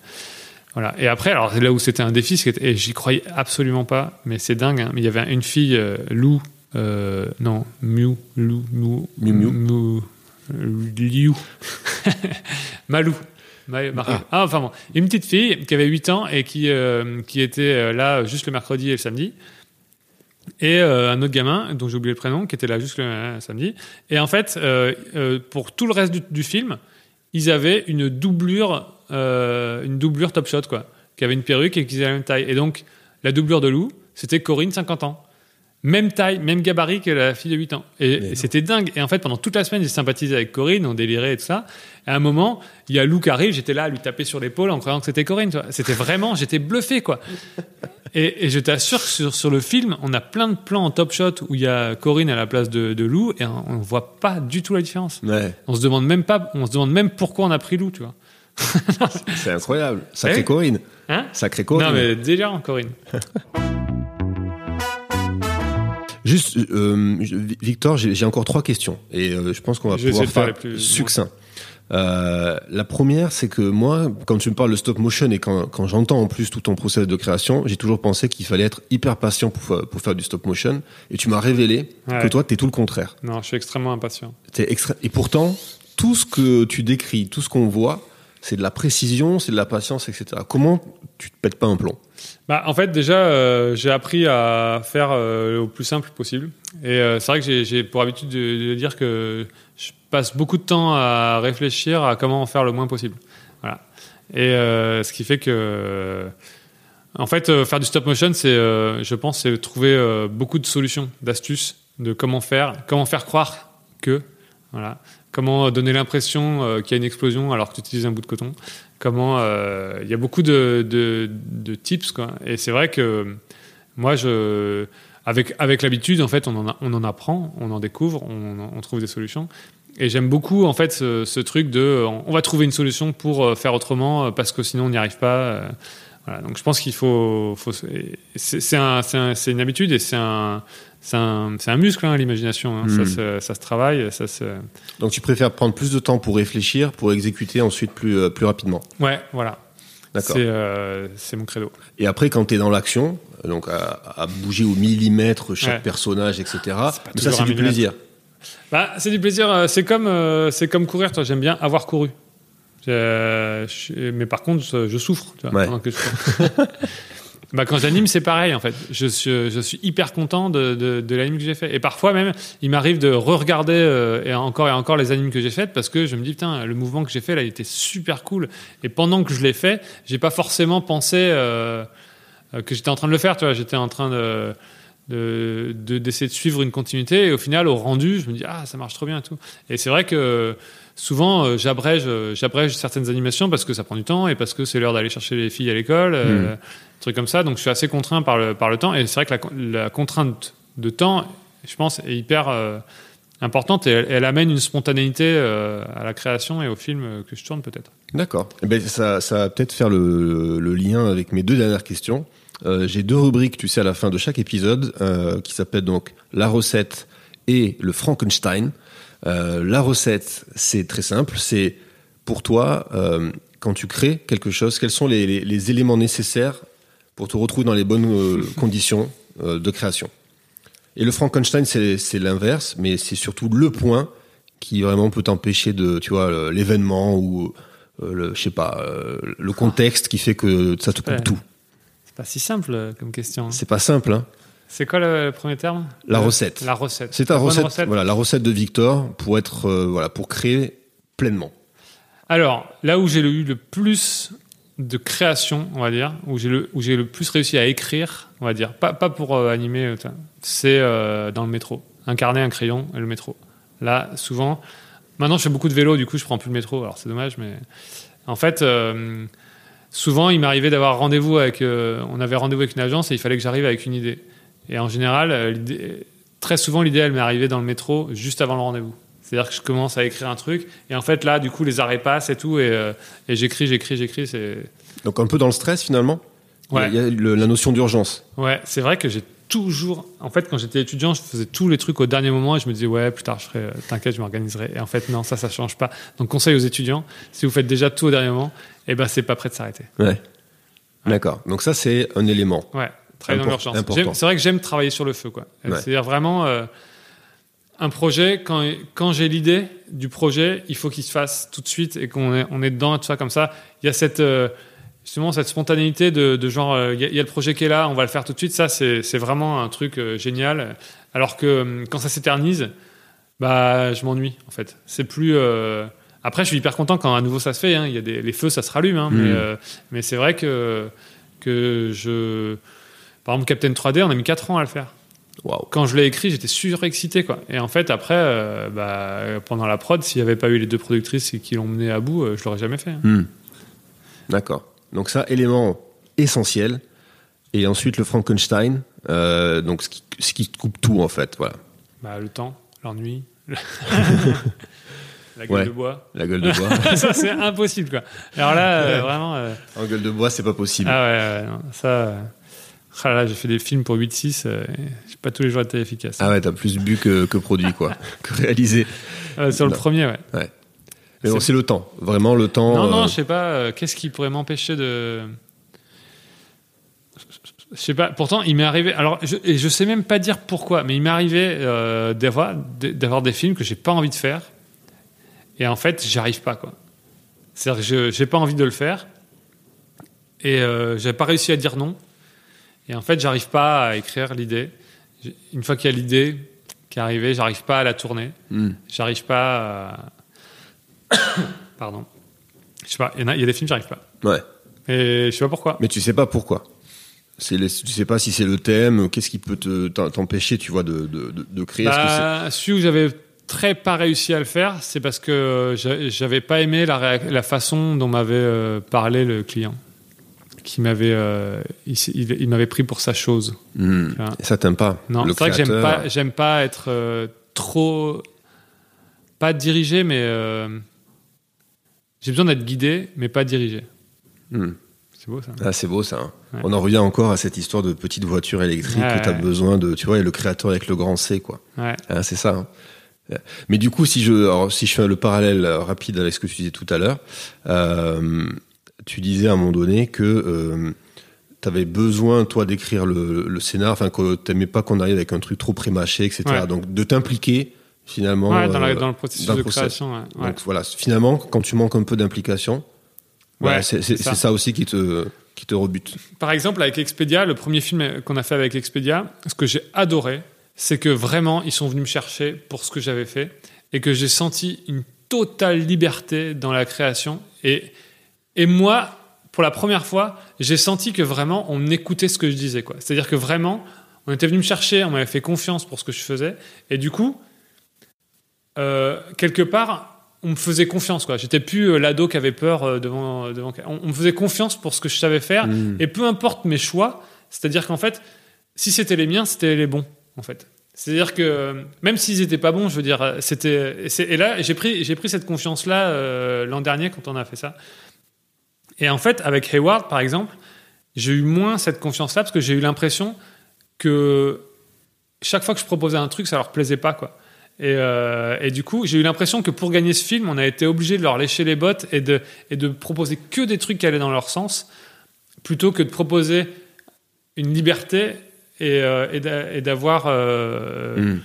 voilà et après alors là où c'était un défi et j'y croyais absolument pas mais c'est dingue hein, mais il y avait une fille euh, Lou euh, non Miu Lou Miu Miu Miu. Miu Liu Malou Ma- Marie. Ah. Ah, enfin bon, une petite fille qui avait 8 ans et qui, euh, qui était euh, là juste le mercredi et le samedi. Et euh, un autre gamin, dont j'ai oublié le prénom, qui était là juste le euh, samedi. Et en fait, euh, euh, pour tout le reste du, du film, ils avaient une doublure, une doublure top shot, quoi, qui avait une perruque et qui faisait la même taille. Et donc, la doublure de Lou, c'était Corinne, 50 ans. Même taille, même gabarit que la fille de 8 ans. Et, c'était dingue. Et en fait, pendant toute la semaine, j'ai sympathisé avec Corinne, on délirait et tout ça. Et à un moment, il y a Lou qui arrive, j'étais là à lui taper sur l'épaule en croyant que c'était Corinne. C'était vraiment, j'étais bluffé, quoi. Et, et je t'assure que sur, sur le film, on a plein de plans en top shot où il y a Corinne à la place de, de Lou et on ne voit pas du tout la différence. Ouais, On se demande même pas, on se demande même pourquoi on a pris Lou, tu vois. c'est incroyable. Sacré Eh Corinne. Hein Sacré Corinne. Non, mais délire, Corinne. Juste, euh, je- Victor, j'ai encore trois questions et euh, je pense qu'on va Je pouvoir parler faire plus- succinct. Euh, la première, c'est que moi, quand tu me parles de stop motion et quand, quand j'entends en plus tout ton process de création, j'ai toujours pensé qu'il fallait être hyper patient pour, fa- pour faire du stop motion. Et tu m'as révélé Ouais. que toi, t'es tout le contraire. Non, je suis extrêmement impatient. T'es extra... Et pourtant, tout ce que tu décris, tout ce qu'on voit, c'est de la précision, c'est de la patience, etc. Comment tu te pètes pas un plomb? Bah, en fait, déjà, euh, j'ai appris à faire euh, au plus simple possible. Et euh, c'est vrai que j'ai pour habitude de, de, dire que je passe beaucoup de temps à réfléchir à comment en faire le moins possible. Voilà. Et ce qui fait que, en fait, faire du stop motion, c'est, je pense, c'est trouver beaucoup de solutions, d'astuces, de comment faire, comment faire croire que, voilà, comment donner l'impression qu'il y a une explosion alors que tu utilises un bout de coton comment euh, il y a beaucoup de, de, tips quoi. Et c'est vrai que moi je avec avec l'habitude en fait on en, on en apprend, on en découvre, on trouve des solutions. Et j'aime beaucoup en fait ce, ce, truc de on va trouver une solution pour euh, faire autrement parce que sinon on n'y arrive pas. Euh, voilà, donc je pense qu'il faut, faut c'est un, un, une habitude et c'est un c'est un, un, muscle, hein, l'imagination. Hein. Ça, hmm. se, ça, se travaille. Ça se... Donc tu préfères prendre plus de temps pour réfléchir, pour exécuter ensuite plus, euh, plus rapidement Ouais, voilà. D'accord. C'est euh, mon credo. Et après, quand tu es dans l'action, donc à, à, bouger au millimètre chaque personnage, etc., ça c'est du plaisir. Bah, c'est du plaisir. Euh, c'est comme, euh, c'est comme courir. Toi, j'aime bien avoir couru. mais par contre, je souffre. Tu vois, ouais. que je Bah, quand j'anime, c'est pareil en fait. Je suis, je suis hyper content de, de, de l'anime que j'ai fait. Et parfois même, il m'arrive de re-regarder euh, et encore et encore les animes que j'ai faites parce que je me dis putain, le mouvement que j'ai fait là, il était super cool. Et pendant que je l'ai fait, j'ai pas forcément pensé que j'étais en train de le faire. Tu vois, j'étais en train de d'essayer de, de, suivre une continuité et au final au rendu je me dis ah ça marche trop bien et tout et c'est vrai que souvent euh, j'abrège euh, j'abrège certaines animations parce que ça prend du temps et parce que c'est l'heure d'aller chercher les filles à l'école, euh, mmh. trucs comme ça. Donc je suis assez contraint par le par le temps et c'est vrai que la, la, contrainte de temps, je pense, est hyper importante et elle, amène une spontanéité à la création et au film que je tourne peut-être. D'accord. Eh ben ça, ça va peut-être faire le, le, lien avec mes deux dernières questions. Euh, J'ai deux rubriques, tu sais, à la fin de chaque épisode, euh, qui s'appellent donc la recette et le Frankenstein. Euh, la recette, c'est très simple. C'est pour toi, euh, quand tu crées quelque chose, quels sont les, éléments nécessaires pour te retrouver dans les bonnes euh, conditions de création Et le Frankenstein, c'est l'inverse, mais c'est surtout le point qui vraiment peut t'empêcher de, tu vois, l'événement ou le, je sais pas, le contexte qui fait que ça te coupe tout. C'est pas si simple comme question. C'est pas simple, hein. C'est quoi le premier terme? La recette. La recette. C'est ta recette, Voilà, la recette de Victor pour être, euh, voilà, pour créer pleinement. Alors, là où j'ai eu le plus de création, on va dire, où j'ai le, où j'ai le plus réussi à écrire, on va dire, pas, pas pour euh, animer, euh, c'est dans le métro. Incarner un crayon et le métro. Là, souvent, maintenant je fais beaucoup de vélo, du coup je prends plus le métro, alors c'est dommage, mais en fait, souvent il m'arrivait d'avoir rendez-vous avec, on avait rendez-vous avec une agence et il fallait que j'arrive avec une idée. Et en général, euh, très souvent, l'idée, elle m'est arrivée dans le métro juste avant le rendez-vous. C'est-à-dire que je commence à écrire un truc, et en fait, là, du coup, les arrêts passent et tout, et, euh, et j'écris, j'écris, j'écris. Donc, un peu dans le stress, finalement? Ouais. Il y a la notion d'urgence. Ouais, c'est vrai que j'ai toujours. En fait, quand j'étais étudiant, je faisais tous les trucs au dernier moment, et je me disais, ouais, plus tard, je ferai, euh, t'inquiète, je m'organiserai. Et en fait, non, ça, ça change pas. Donc, conseil aux étudiants, si vous faites déjà tout au dernier moment, eh ben, c'est pas prêt de s'arrêter. Ouais. ouais. D'accord. Donc, ça, c'est un élément. Ouais. Très dans l'urgence. C'est vrai que j'aime travailler sur le feu, quoi. C'est-à-dire vraiment euh, un projet. Quand, quand j'ai l'idée du projet, il faut qu'il se fasse tout de suite et qu'on est, on est dedans tout ça comme ça. Il y a cette euh, justement cette spontanéité de, de genre euh, il y, a le projet qui est là, on va le faire tout de suite. Ça, c'est vraiment un truc génial. Alors que quand ça s'éternise, bah je m'ennuie en fait. C'est plus après, je suis hyper content quand à nouveau ça se fait. Hein. Il y a des, les feux, ça se rallume. Hein. Mais, mmh. mais c'est vrai que, que je, par exemple, Captain 3D, on a mis 4 ans à le faire. Quand je l'ai écrit, j'étais surexcité. Quoi. Et en fait, après, euh, bah, pendant la prod, s'il n'y avait pas eu les deux productrices qui l'ont mené à bout, euh, je l'aurais jamais fait. Hein. Hmm. D'accord. Donc ça, élément essentiel. Et ensuite, le Frankenstein, euh, donc ce qui, ce qui, coupe tout, en fait. Voilà. Bah, le temps, l'ennui. La gueule ouais, de bois. La gueule de bois. ça, c'est impossible, quoi. Alors là, vraiment. En gueule de bois, c'est pas possible. Ah ouais, ouais non, ça. Ah là, j'ai fait des films pour 8-6, euh, j'ai pas tous les jours été efficace. Ah ouais, t'as plus bu que, que produit, quoi, que réalisé. Euh, sur le premier, ouais. ouais. Mais bon, c'est le temps, vraiment le temps. Non, non, euh, je sais pas, euh, qu'est-ce qui pourrait m'empêcher de. Je sais pas, pourtant, il m'est arrivé. Alors, je, et je sais même pas dire pourquoi, mais il m'est arrivé euh, d'avoir, d'avoir des films que j'ai pas envie de faire. Et en fait, j'y arrive pas, quoi. C'est-à-dire que je n'ai pas envie de le faire. Et euh, j'avais pas réussi à dire non. Et en fait, j'arrive pas à écrire l'idée. J'ai- Une fois qu'il y a l'idée qui est arrivée, j'arrive pas à la tourner. Hmm. J'arrive pas à... Pardon. Je sais pas, il y, en a, il y a des films, j'arrive pas. Ouais. Et je sais pas pourquoi. Mais tu sais pas pourquoi. C'est les- tu sais pas si c'est le thème, qu'est-ce qui peut te- t'empêcher, tu vois, de, de, de, de créer. Est-ce que c'est- Bah, celui où j'avais très pas réussi à le faire, c'est parce que j'a- j'avais pas aimé la, façon dont m'avait euh, parlé le client. Qui m'avait, euh, il, s- il- il m'avait pris pour sa chose. Hmm. Et ça t'aime pas. Non, c'est vrai que j'aime pas, j'aime pas être euh, trop, pas dirigé, mais euh, j'ai besoin d'être guidé, mais pas dirigé. Hmm. C'est beau ça. Ah, c'est beau ça. hein. Ouais. On en revient encore à cette histoire de petite voiture électrique Ouais, que tu as ouais. besoin de, tu vois, et le créateur avec le grand C, quoi. Ouais. Ah, c'est ça. hein. Mais du coup, si je, alors, si je fais le parallèle euh, rapide avec ce que tu disais tout à l'heure, euh, tu disais à un moment donné que tu avais besoin, toi, d'écrire le, le scénar, enfin, que tu n'aimais pas qu'on arrive avec un truc trop prémâché, etc. Donc, de t'impliquer, finalement. Ouais, dans, la- euh, dans le processus de process. création. ouais. Ouais. Donc, voilà, finalement, quand tu manques un peu d'implication, voilà, Ouais, c'est ça. aussi qui te, qui te rebute. Par exemple, avec Expedia, le premier film qu'on a fait avec Expedia, ce que j'ai adoré, c'est que vraiment, ils sont venus me chercher pour ce que j'avais fait et que j'ai senti une totale liberté dans la création. Et, et moi, pour la première fois, j'ai senti que vraiment, on écoutait ce que je disais. quoi. C'est-à-dire que vraiment, on était venu me chercher, on m'avait fait confiance pour ce que je faisais. Et du coup, euh, quelque part, on me faisait confiance. quoi. J'étais plus euh, l'ado qui avait peur euh, devant. devant on, on me faisait confiance pour ce que je savais faire. Mm. Et peu importe mes choix, c'est-à-dire qu'en fait, si c'était les miens, c'était les bons, en fait. C'est-à-dire que même s'ils étaient pas bons, je veux dire, c'était. Et, là, j'ai pris, j'ai pris cette confiance-là euh, l'an dernier quand on a fait ça. Et en fait, avec Hayward, par exemple, j'ai eu moins cette confiance-là parce que j'ai eu l'impression que chaque fois que je proposais un truc, ça leur plaisait pas, quoi. Et, euh, et du coup, j'ai eu l'impression que pour gagner ce film, on a été obligé de leur lécher les bottes et de, et de proposer que des trucs qui allaient dans leur sens, plutôt que de proposer une liberté et, euh, et d'avoir. euh, Mm.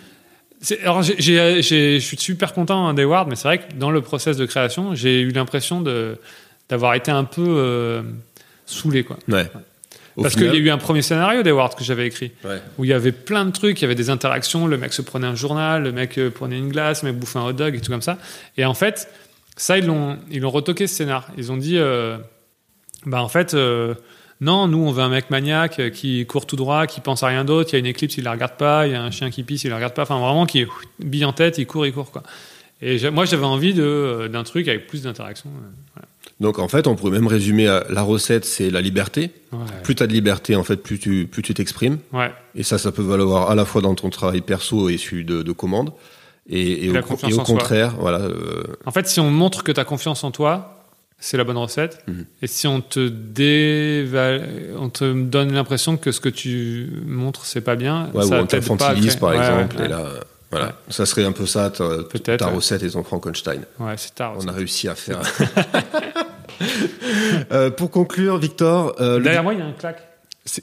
c'est- Alors, je suis super content d'Hayward, mais c'est vrai que dans le process de création, j'ai eu l'impression d'avoir été un peu saulé, quoi. Ouais. Au Parce qu'il y a eu un premier scénario d'Hayward que j'avais écrit Ouais. où il y avait plein de trucs, il y avait des interactions, le mec se prenait un journal, le mec euh, prenait une glace, le mec bouffait un hot dog et tout comme ça. Et en fait, ça, ils l'ont, ils l'ont retoqué ce scénar. Ils ont dit, euh, bah en fait, euh, non, nous on veut un mec maniaque qui court tout droit, qui pense à rien d'autre, il y a une éclipse, il la regarde pas, il y a un chien qui pisse, il la regarde pas, enfin vraiment qui est bille en tête, il court, il court quoi. Et moi j'avais envie de, d'un truc avec plus d'interaction. voilà. Donc en fait, on pourrait même résumer à- la recette, c'est la liberté. Ouais. Plus tu as de liberté, en fait, plus tu plus tu t'exprimes. Ouais. Et ça, ça peut valoir à la fois dans ton travail perso et celui de, de commande. Et, au, confiance et au en soi. contraire, voilà. euh, En fait, si on montre que tu as confiance en toi, c'est la bonne recette. Mhm. Et si on te déval... on te donne l'impression que ce que tu montres c'est pas bien, ouais, ou ça on pas à t'infantilise, par exemple. ouais, Et là, voilà. Ça serait un peu ça, ta, recette et ton Frankenstein. Ouais, c'est tard. On a réussi à faire. Euh, pour conclure, Victor, euh, le- Derrière moi, il y a un claque.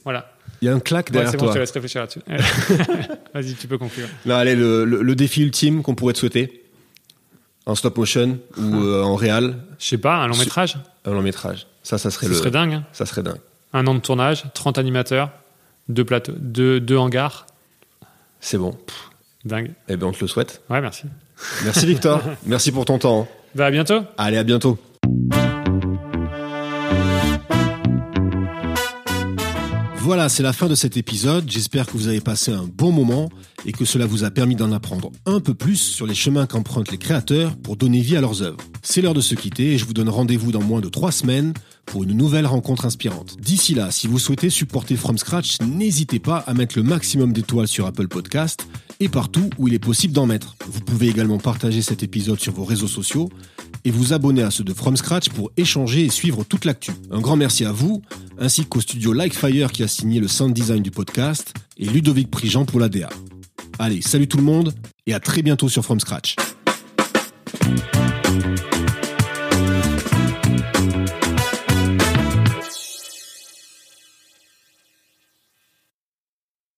Voilà. il y a un claque Ouais, derrière c'est bon, je toi. te laisse réfléchir là-dessus. Vas-y, tu peux conclure. Non, allez, le, le- le défi ultime qu'on pourrait te souhaiter en stop motion ou euh, en réal, Je sais pas, un long métrage un long métrage. Ça, ça serait le. serait dingue. hein. Ça serait dingue. Un an de tournage, 30 animateurs, deux plateaux, deux, deux hangars. C'est bon. Dingue. Eh bien, on te le souhaite. Ouais, merci. Merci Victor. Merci pour ton temps. Bah, à bientôt. Allez, à bientôt. Voilà, c'est la fin de cet épisode. J'espère que vous avez passé un bon moment et que cela vous a permis d'en apprendre un peu plus sur les chemins qu'empruntent les créateurs pour donner vie à leurs œuvres. C'est l'heure de se quitter et je vous donne rendez-vous dans moins de trois semaines pour une nouvelle rencontre inspirante. D'ici là, si vous souhaitez supporter From Scratch, n'hésitez pas à mettre le maximum d'étoiles sur Apple Podcast et partout où il est possible d'en mettre. Vous pouvez également partager cet épisode sur vos réseaux sociaux et vous abonner à ceux de From Scratch pour échanger et suivre toute l'actu. Un grand merci à vous, ainsi qu'au studio Likefire qui a signé le sound design du podcast et Ludovic Prigent pour la DA. Allez, salut tout le monde et à très bientôt sur From Scratch.